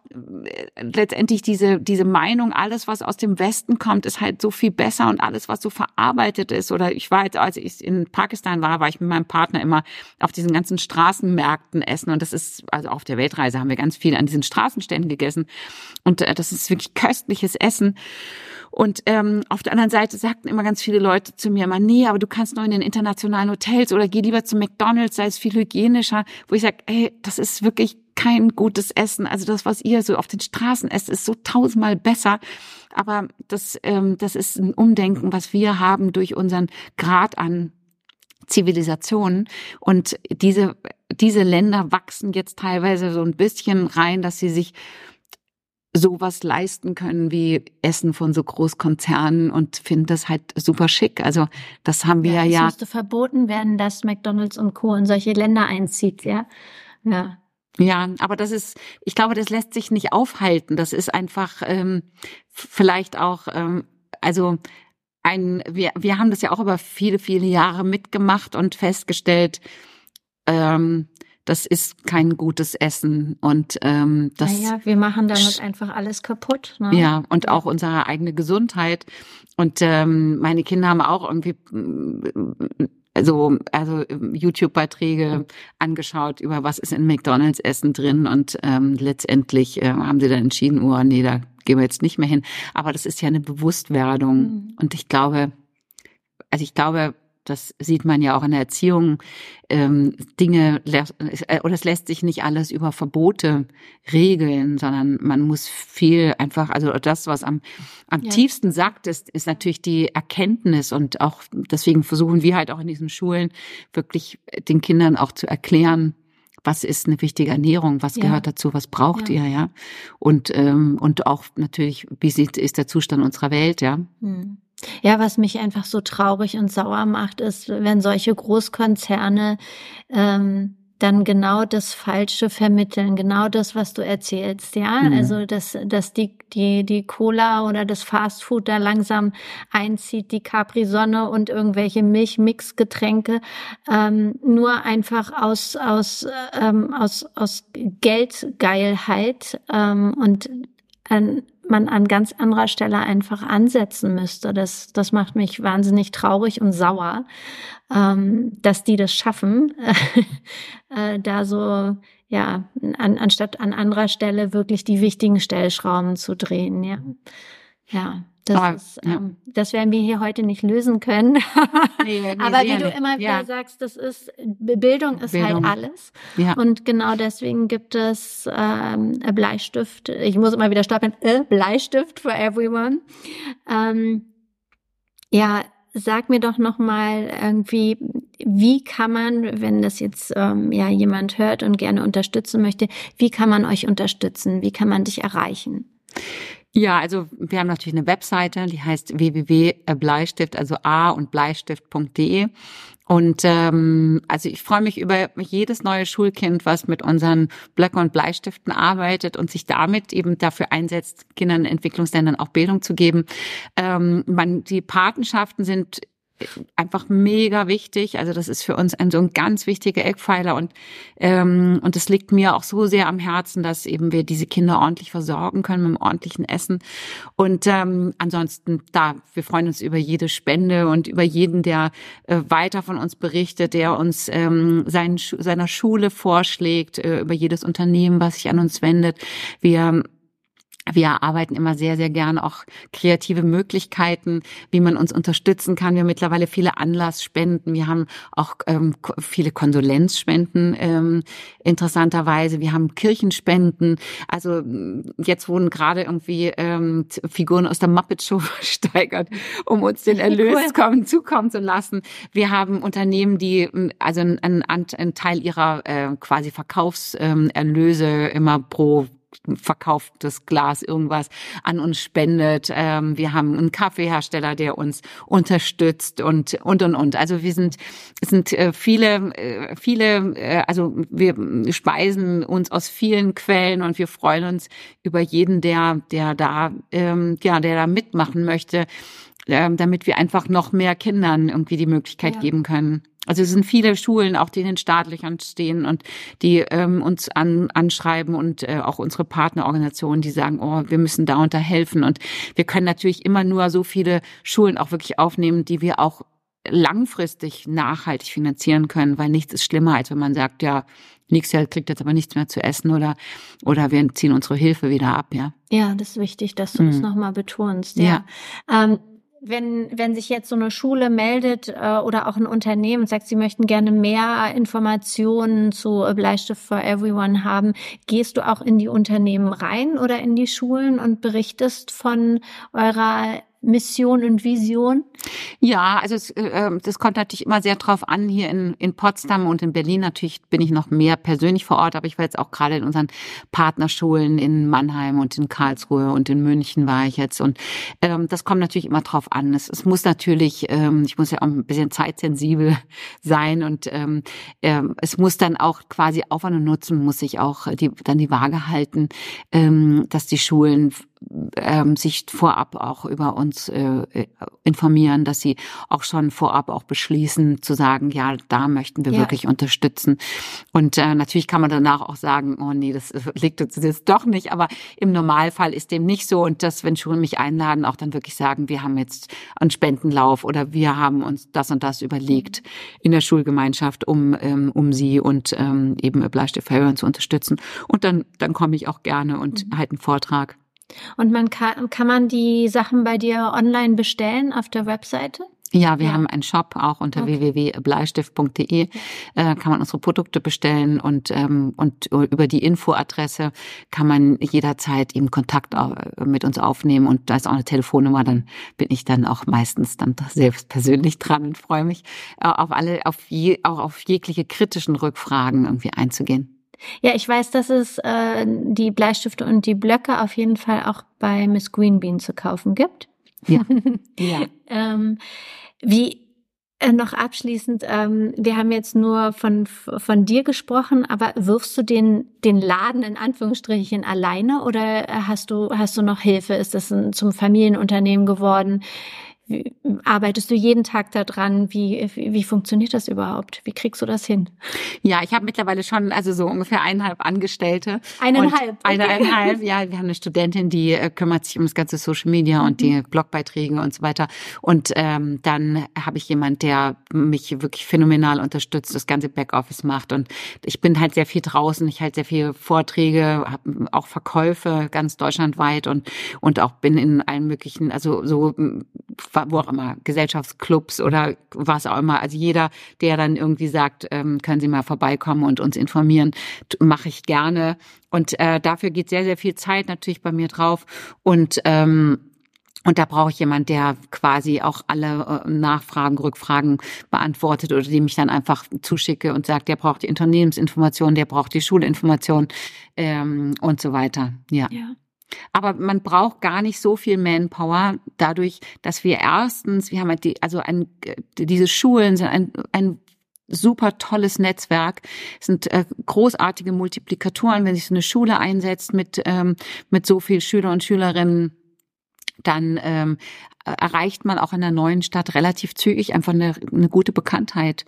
äh, letztendlich diese, diese Meinung, alles, was aus dem Westen kommt, ist halt so viel besser und alles, was so verarbeitet ist. Oder ich war jetzt, als ich in Pakistan war, war ich mit meinem Partner immer auf diesen ganzen Straßenmärkten essen. Und das ist, also auf der Weltreise haben wir ganz viel an diesen Straßenständen gegessen. Und äh, das ist wirklich köstliches Essen. Und ähm, auf der anderen Seite sagten immer ganz viele Leute zu mir immer, nee, aber du kannst nur in den internationalen Hotels oder geh lieber zu McDonalds, sei es viel hygienischer, wo ich sage, ey, das ist wirklich kein gutes Essen. Also das, was ihr so auf den Straßen esst, ist so tausendmal besser. Aber das, ähm, das ist ein Umdenken, was wir haben durch unseren Grad an Zivilisation. Und diese, diese Länder wachsen jetzt teilweise so ein bisschen rein, dass sie sich sowas leisten können wie Essen von so Großkonzernen und finden das halt super schick. Also das haben wir ja, es ja müsste verboten werden, dass McDonalds und Co. in solche Länder einzieht, ja. Ja. Ja, aber das ist, ich glaube, das lässt sich nicht aufhalten. Das ist einfach ähm, vielleicht auch, ähm, also ein, wir, wir haben das ja auch über viele, viele Jahre mitgemacht und festgestellt, ähm, das ist kein gutes Essen und ähm, das naja, wir machen damit einfach alles kaputt. Ne? ja und auch unsere eigene Gesundheit und ähm, meine Kinder haben auch irgendwie also also YouTube-Beiträge angeschaut über was ist in McDonald's Essen drin und ähm, letztendlich äh, haben sie dann entschieden, oh nee, da gehen wir jetzt nicht mehr hin. Aber das ist ja eine Bewusstwerdung Mhm. und ich glaube, also ich glaube, das sieht man ja auch in der Erziehung, ähm, Dinge, äh, oder es lässt sich nicht alles über Verbote regeln, sondern man muss viel einfach, also das, was am, am Ja. tiefsten sagt, ist, ist natürlich die Erkenntnis und auch deswegen versuchen wir halt auch in diesen Schulen wirklich den Kindern auch zu erklären, was ist eine wichtige Ernährung, was Ja. gehört dazu, was braucht Ja. ihr, ja? Und ähm, und auch natürlich, wie sieht ist der Zustand unserer Welt, ja? Hm. Ja, was mich einfach so traurig und sauer macht, ist, wenn solche Großkonzerne ähm, dann genau das Falsche vermitteln, genau das, was du erzählst, ja. Mhm. Also dass, dass die, die, die Cola oder das Fastfood da langsam einzieht, die Capri-Sonne und irgendwelche Milchmixgetränke, ähm, nur einfach aus, aus, ähm, aus, aus Geldgeilheit ähm, und an, man an ganz anderer Stelle einfach ansetzen müsste. Das, das macht mich wahnsinnig traurig und sauer, ähm, dass die das schaffen, äh, da so, ja, an, anstatt an anderer Stelle wirklich die wichtigen Stellschrauben zu drehen, ja. Ja, das, Aber, ist, ja. ähm, das werden wir hier heute nicht lösen können. Nee, nee, Aber wie du immer wieder Ja. sagst, das ist Bildung ist Bildung. halt alles. Ja. Und genau deswegen gibt es ähm, äh, Bleistift. Ich muss immer wieder stapeln. Äh, Bleistift for everyone. Ähm, ja, sag mir doch noch mal irgendwie, wie kann man, wenn das jetzt ähm, ja jemand hört und gerne unterstützen möchte, wie kann man euch unterstützen? Wie kann man dich erreichen? Ja, also wir haben natürlich eine Webseite, die heißt www.bleistift, also a und bleistift.de. Und ähm, also ich freue mich über jedes neue Schulkind, was mit unseren Blöcken und Bleistiften arbeitet und sich damit eben dafür einsetzt, Kindern in Entwicklungsländern auch Bildung zu geben. Ähm, man, die Patenschaften sind einfach mega wichtig. Also das ist für uns ein so ein ganz wichtiger Eckpfeiler und ähm, und es liegt mir auch so sehr am Herzen, dass eben wir diese Kinder ordentlich versorgen können mit einem ordentlichen Essen. Und ähm, ansonsten da, wir freuen uns über jede Spende und über jeden, der äh, weiter von uns berichtet, der uns ähm, sein, seiner Schule vorschlägt, äh, über jedes Unternehmen, was sich an uns wendet. Wir wir arbeiten immer sehr, sehr gerne auch kreative Möglichkeiten, wie man uns unterstützen kann. Wir haben mittlerweile viele Anlassspenden. Wir haben auch ähm, viele Kondolenzspenden, ähm, interessanterweise. Wir haben Kirchenspenden. Also jetzt wurden gerade irgendwie ähm, Figuren aus der Muppet Show versteigert, um uns den Erlös cool. kommen, zukommen zu lassen. Wir haben Unternehmen, die also einen, einen Teil ihrer äh, quasi Verkaufserlöse ähm, immer pro verkauftes Glas irgendwas an uns spendet. Ähm, wir haben einen Kaffeehersteller, der uns unterstützt und und und und. Also wir sind es sind äh, viele äh, viele äh, also wir speisen uns aus vielen Quellen und wir freuen uns über jeden, der der da ähm, ja der da mitmachen möchte, ähm, damit wir einfach noch mehr Kindern irgendwie die Möglichkeit ja. geben können. Also es sind viele Schulen, auch die in den Staatlichen stehen und die ähm, uns an, anschreiben und äh, auch unsere Partnerorganisationen, die sagen, oh, wir müssen da und da helfen. Und wir können natürlich immer nur so viele Schulen auch wirklich aufnehmen, die wir auch langfristig nachhaltig finanzieren können, weil nichts ist schlimmer, als wenn man sagt, ja, nächstes Jahr kriegt jetzt aber nichts mehr zu essen oder oder wir ziehen unsere Hilfe wieder ab, ja. Ja, das ist wichtig, dass du mhm. das nochmal betonst. Ja. ja. Ähm, wenn, wenn sich jetzt so eine Schule meldet äh, oder auch ein Unternehmen und sagt, sie möchten gerne mehr Informationen zu Bleistift for Everyone haben, gehst du auch in die Unternehmen rein oder in die Schulen und berichtest von eurer Mission und Vision? Ja, also es, äh, ähm, das kommt natürlich immer sehr drauf an. Hier in, in Potsdam und in Berlin natürlich bin ich noch mehr persönlich vor Ort, aber ich war jetzt auch gerade in unseren Partnerschulen in Mannheim und in Karlsruhe und in München war ich jetzt. Und ähm, das kommt natürlich immer drauf an. Es, es muss natürlich, ähm, ich muss ja auch ein bisschen zeitsensibel sein und ähm, äh, es muss dann auch quasi Aufwand und Nutzen muss sich auch die, dann die Waage halten, ähm, dass die Schulen ähm, sich vorab auch über uns äh, informieren, dass sie auch schon vorab auch beschließen zu sagen, ja, da möchten wir ja. wirklich unterstützen. Und äh, natürlich kann man danach auch sagen, oh nee, das liegt uns jetzt doch nicht. Aber im Normalfall ist dem nicht so. Und das, wenn Schulen mich einladen, auch dann wirklich sagen, wir haben jetzt einen Spendenlauf oder wir haben uns das und das überlegt in der Schulgemeinschaft, um um, um sie und ähm, eben Bleistift zu unterstützen. Und dann dann komme ich auch gerne und mhm. halte einen Vortrag. Und man kann, kann man die Sachen bei dir online bestellen auf der Webseite? Ja, wir ja. haben einen Shop auch unter okay. www.bleistift.de äh, kann man unsere Produkte bestellen und ähm, und über die Infoadresse kann man jederzeit eben Kontakt mit uns aufnehmen und da ist auch eine Telefonnummer, dann bin ich dann auch meistens dann selbst persönlich dran und freue mich äh, auf alle auf je, auch auf jegliche kritischen Rückfragen irgendwie einzugehen. Ja, ich weiß, dass es äh, die Bleistifte und die Blöcke auf jeden Fall auch bei Miss Greenbean zu kaufen gibt. Ja. ja. ähm, wie äh, noch abschließend, ähm, wir haben jetzt nur von, von dir gesprochen, aber wirfst du den, den Laden in Anführungsstrichen alleine oder hast du, hast du noch Hilfe? Ist das ein, zum Familienunternehmen geworden? Arbeitest du jeden Tag daran? Wie, wie, funktioniert das überhaupt? Wie kriegst du das hin? Ja, ich habe mittlerweile schon, also so ungefähr eineinhalb Angestellte. Eineinhalb? Okay. Eineinhalb, ja. Wir haben eine Studentin, die äh, kümmert sich um das ganze Social Media mhm. und die Blogbeiträge und so weiter. Und ähm, dann habe ich jemand, der mich wirklich phänomenal unterstützt, das ganze Backoffice macht. Und ich bin halt sehr viel draußen. Ich halte sehr viele Vorträge, habe auch Verkäufe ganz deutschlandweit und, und auch bin in allen möglichen, also so wo auch immer, Gesellschaftsclubs oder was auch immer. Also jeder, der dann irgendwie sagt, ähm, können Sie mal vorbeikommen und uns informieren, mache ich gerne. Und äh, dafür geht sehr, sehr viel Zeit natürlich bei mir drauf. Und ähm, und da brauche ich jemand, der quasi auch alle äh, Nachfragen, Rückfragen beantwortet oder die mich dann einfach zuschicke und sagt, der braucht die Unternehmensinformation, der braucht die Schulinformation ähm, und so weiter. Ja. ja. Aber man braucht gar nicht so viel Manpower dadurch, dass wir erstens, wir haben halt die, also ein, diese Schulen sind ein, ein super tolles Netzwerk, sind äh, großartige Multiplikatoren, wenn sich so eine Schule einsetzt mit ähm, mit so viel Schüler und Schülerinnen, dann ähm, erreicht man auch in der neuen Stadt relativ zügig einfach eine, eine gute Bekanntheit.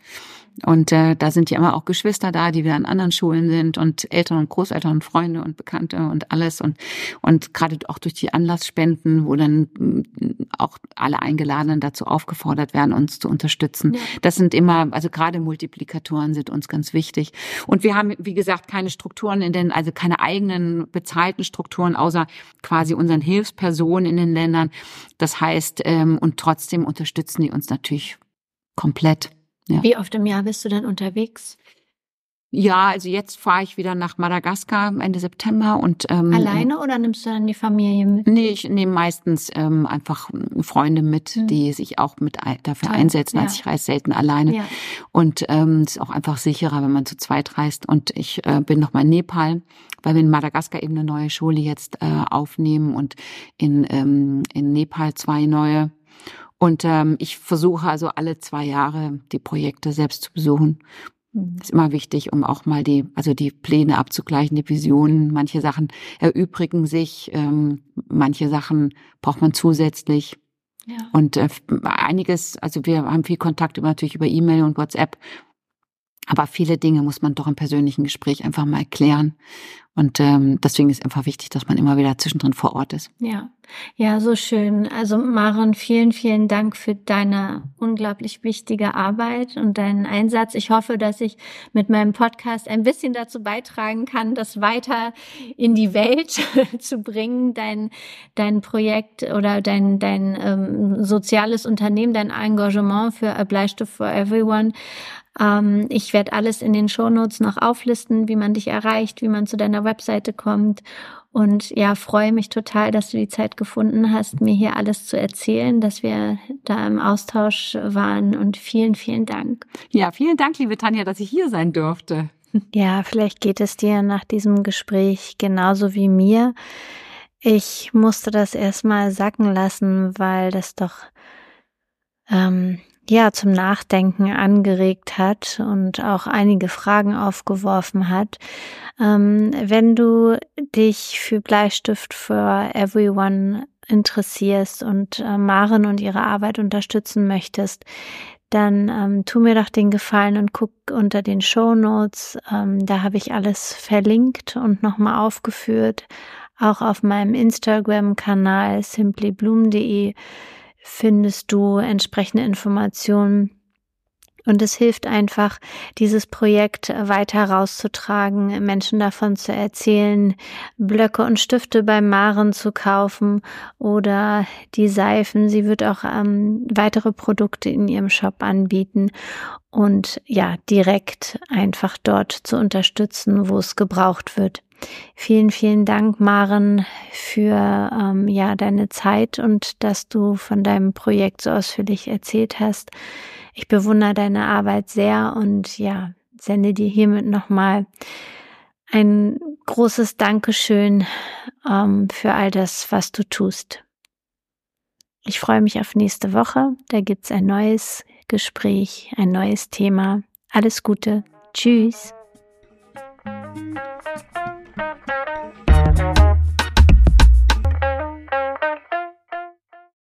Und äh, da sind ja immer auch Geschwister da, die wieder an anderen Schulen sind und Eltern und Großeltern und Freunde und Bekannte und alles. Und, und gerade auch durch die Anlassspenden, wo dann mm, auch alle Eingeladenen dazu aufgefordert werden, uns zu unterstützen. Ja. Das sind immer, also gerade Multiplikatoren sind uns ganz wichtig. Und wir haben, wie gesagt, keine Strukturen in den, also keine eigenen bezahlten Strukturen, außer quasi unseren Hilfspersonen in den Ländern. Das heißt, ähm, und trotzdem unterstützen die uns natürlich komplett. Ja. Wie oft im Jahr bist du denn unterwegs? Ja, also jetzt fahre ich wieder nach Madagaskar Ende September und ähm, alleine oder nimmst du dann die Familie mit? Nee, ich nehme meistens ähm, einfach Freunde mit, mhm. die sich auch mit dafür einsetzen. Ja. Also ich reise selten alleine ja. und ähm, ist auch einfach sicherer, wenn man zu zweit reist. Und ich äh, bin noch mal in Nepal, weil wir in Madagaskar eben eine neue Schule jetzt äh, aufnehmen und in ähm, in Nepal zwei neue und ähm, ich versuche also alle zwei Jahre die Projekte selbst zu besuchen. Mhm. ist immer wichtig, um auch mal die, also die Pläne abzugleichen, die Visionen. Manche Sachen erübrigen sich, ähm, manche Sachen braucht man zusätzlich. Ja. Und äh, einiges, also wir haben viel Kontakt immer natürlich über E-Mail und WhatsApp. Aber viele Dinge muss man doch im persönlichen Gespräch einfach mal erklären. Und ähm, deswegen ist einfach wichtig, dass man immer wieder zwischendrin vor Ort ist. Ja, ja, so schön. Also Maren, vielen, vielen Dank für deine unglaublich wichtige Arbeit und deinen Einsatz. Ich hoffe, dass ich mit meinem Podcast ein bisschen dazu beitragen kann, das weiter in die Welt zu bringen. Dein, dein Projekt oder dein, dein ähm, soziales Unternehmen, dein Engagement für A Bleistift for Everyone ähm, ich werde alles in den Shownotes noch auflisten, wie man dich erreicht, wie man zu deiner Webseite kommt. Und ja, freue mich total, dass du die Zeit gefunden hast, mir hier alles zu erzählen, dass wir da im Austausch waren. Und vielen, vielen Dank. Ja, vielen Dank, liebe Tanja, dass ich hier sein durfte. Ja, vielleicht geht es dir nach diesem Gespräch genauso wie mir. Ich musste das erstmal sacken lassen, weil das doch ähm, ja zum Nachdenken angeregt hat und auch einige Fragen aufgeworfen hat. Ähm, wenn du dich für Bleistift for Everyone interessierst und äh, Maren und ihre Arbeit unterstützen möchtest, dann ähm, tu mir doch den Gefallen und guck unter den Show Notes. Ähm, da habe ich alles verlinkt und nochmal aufgeführt. Auch auf meinem Instagram-Kanal simplybloom.de findest du entsprechende Informationen. Und es hilft einfach, dieses Projekt weiter rauszutragen, Menschen davon zu erzählen, Blöcke und Stifte beim Maren zu kaufen oder die Seifen. Sie wird auch ähm, weitere Produkte in ihrem Shop anbieten und ja, direkt einfach dort zu unterstützen, wo es gebraucht wird. Vielen, vielen Dank, Maren, für ähm, ja deine Zeit und dass du von deinem Projekt so ausführlich erzählt hast. Ich bewundere deine Arbeit sehr und ja, sende dir hiermit nochmal ein großes Dankeschön ähm, für all das, was du tust. Ich freue mich auf nächste Woche. Da gibt's ein neues Gespräch, ein neues Thema. Alles Gute. Tschüss.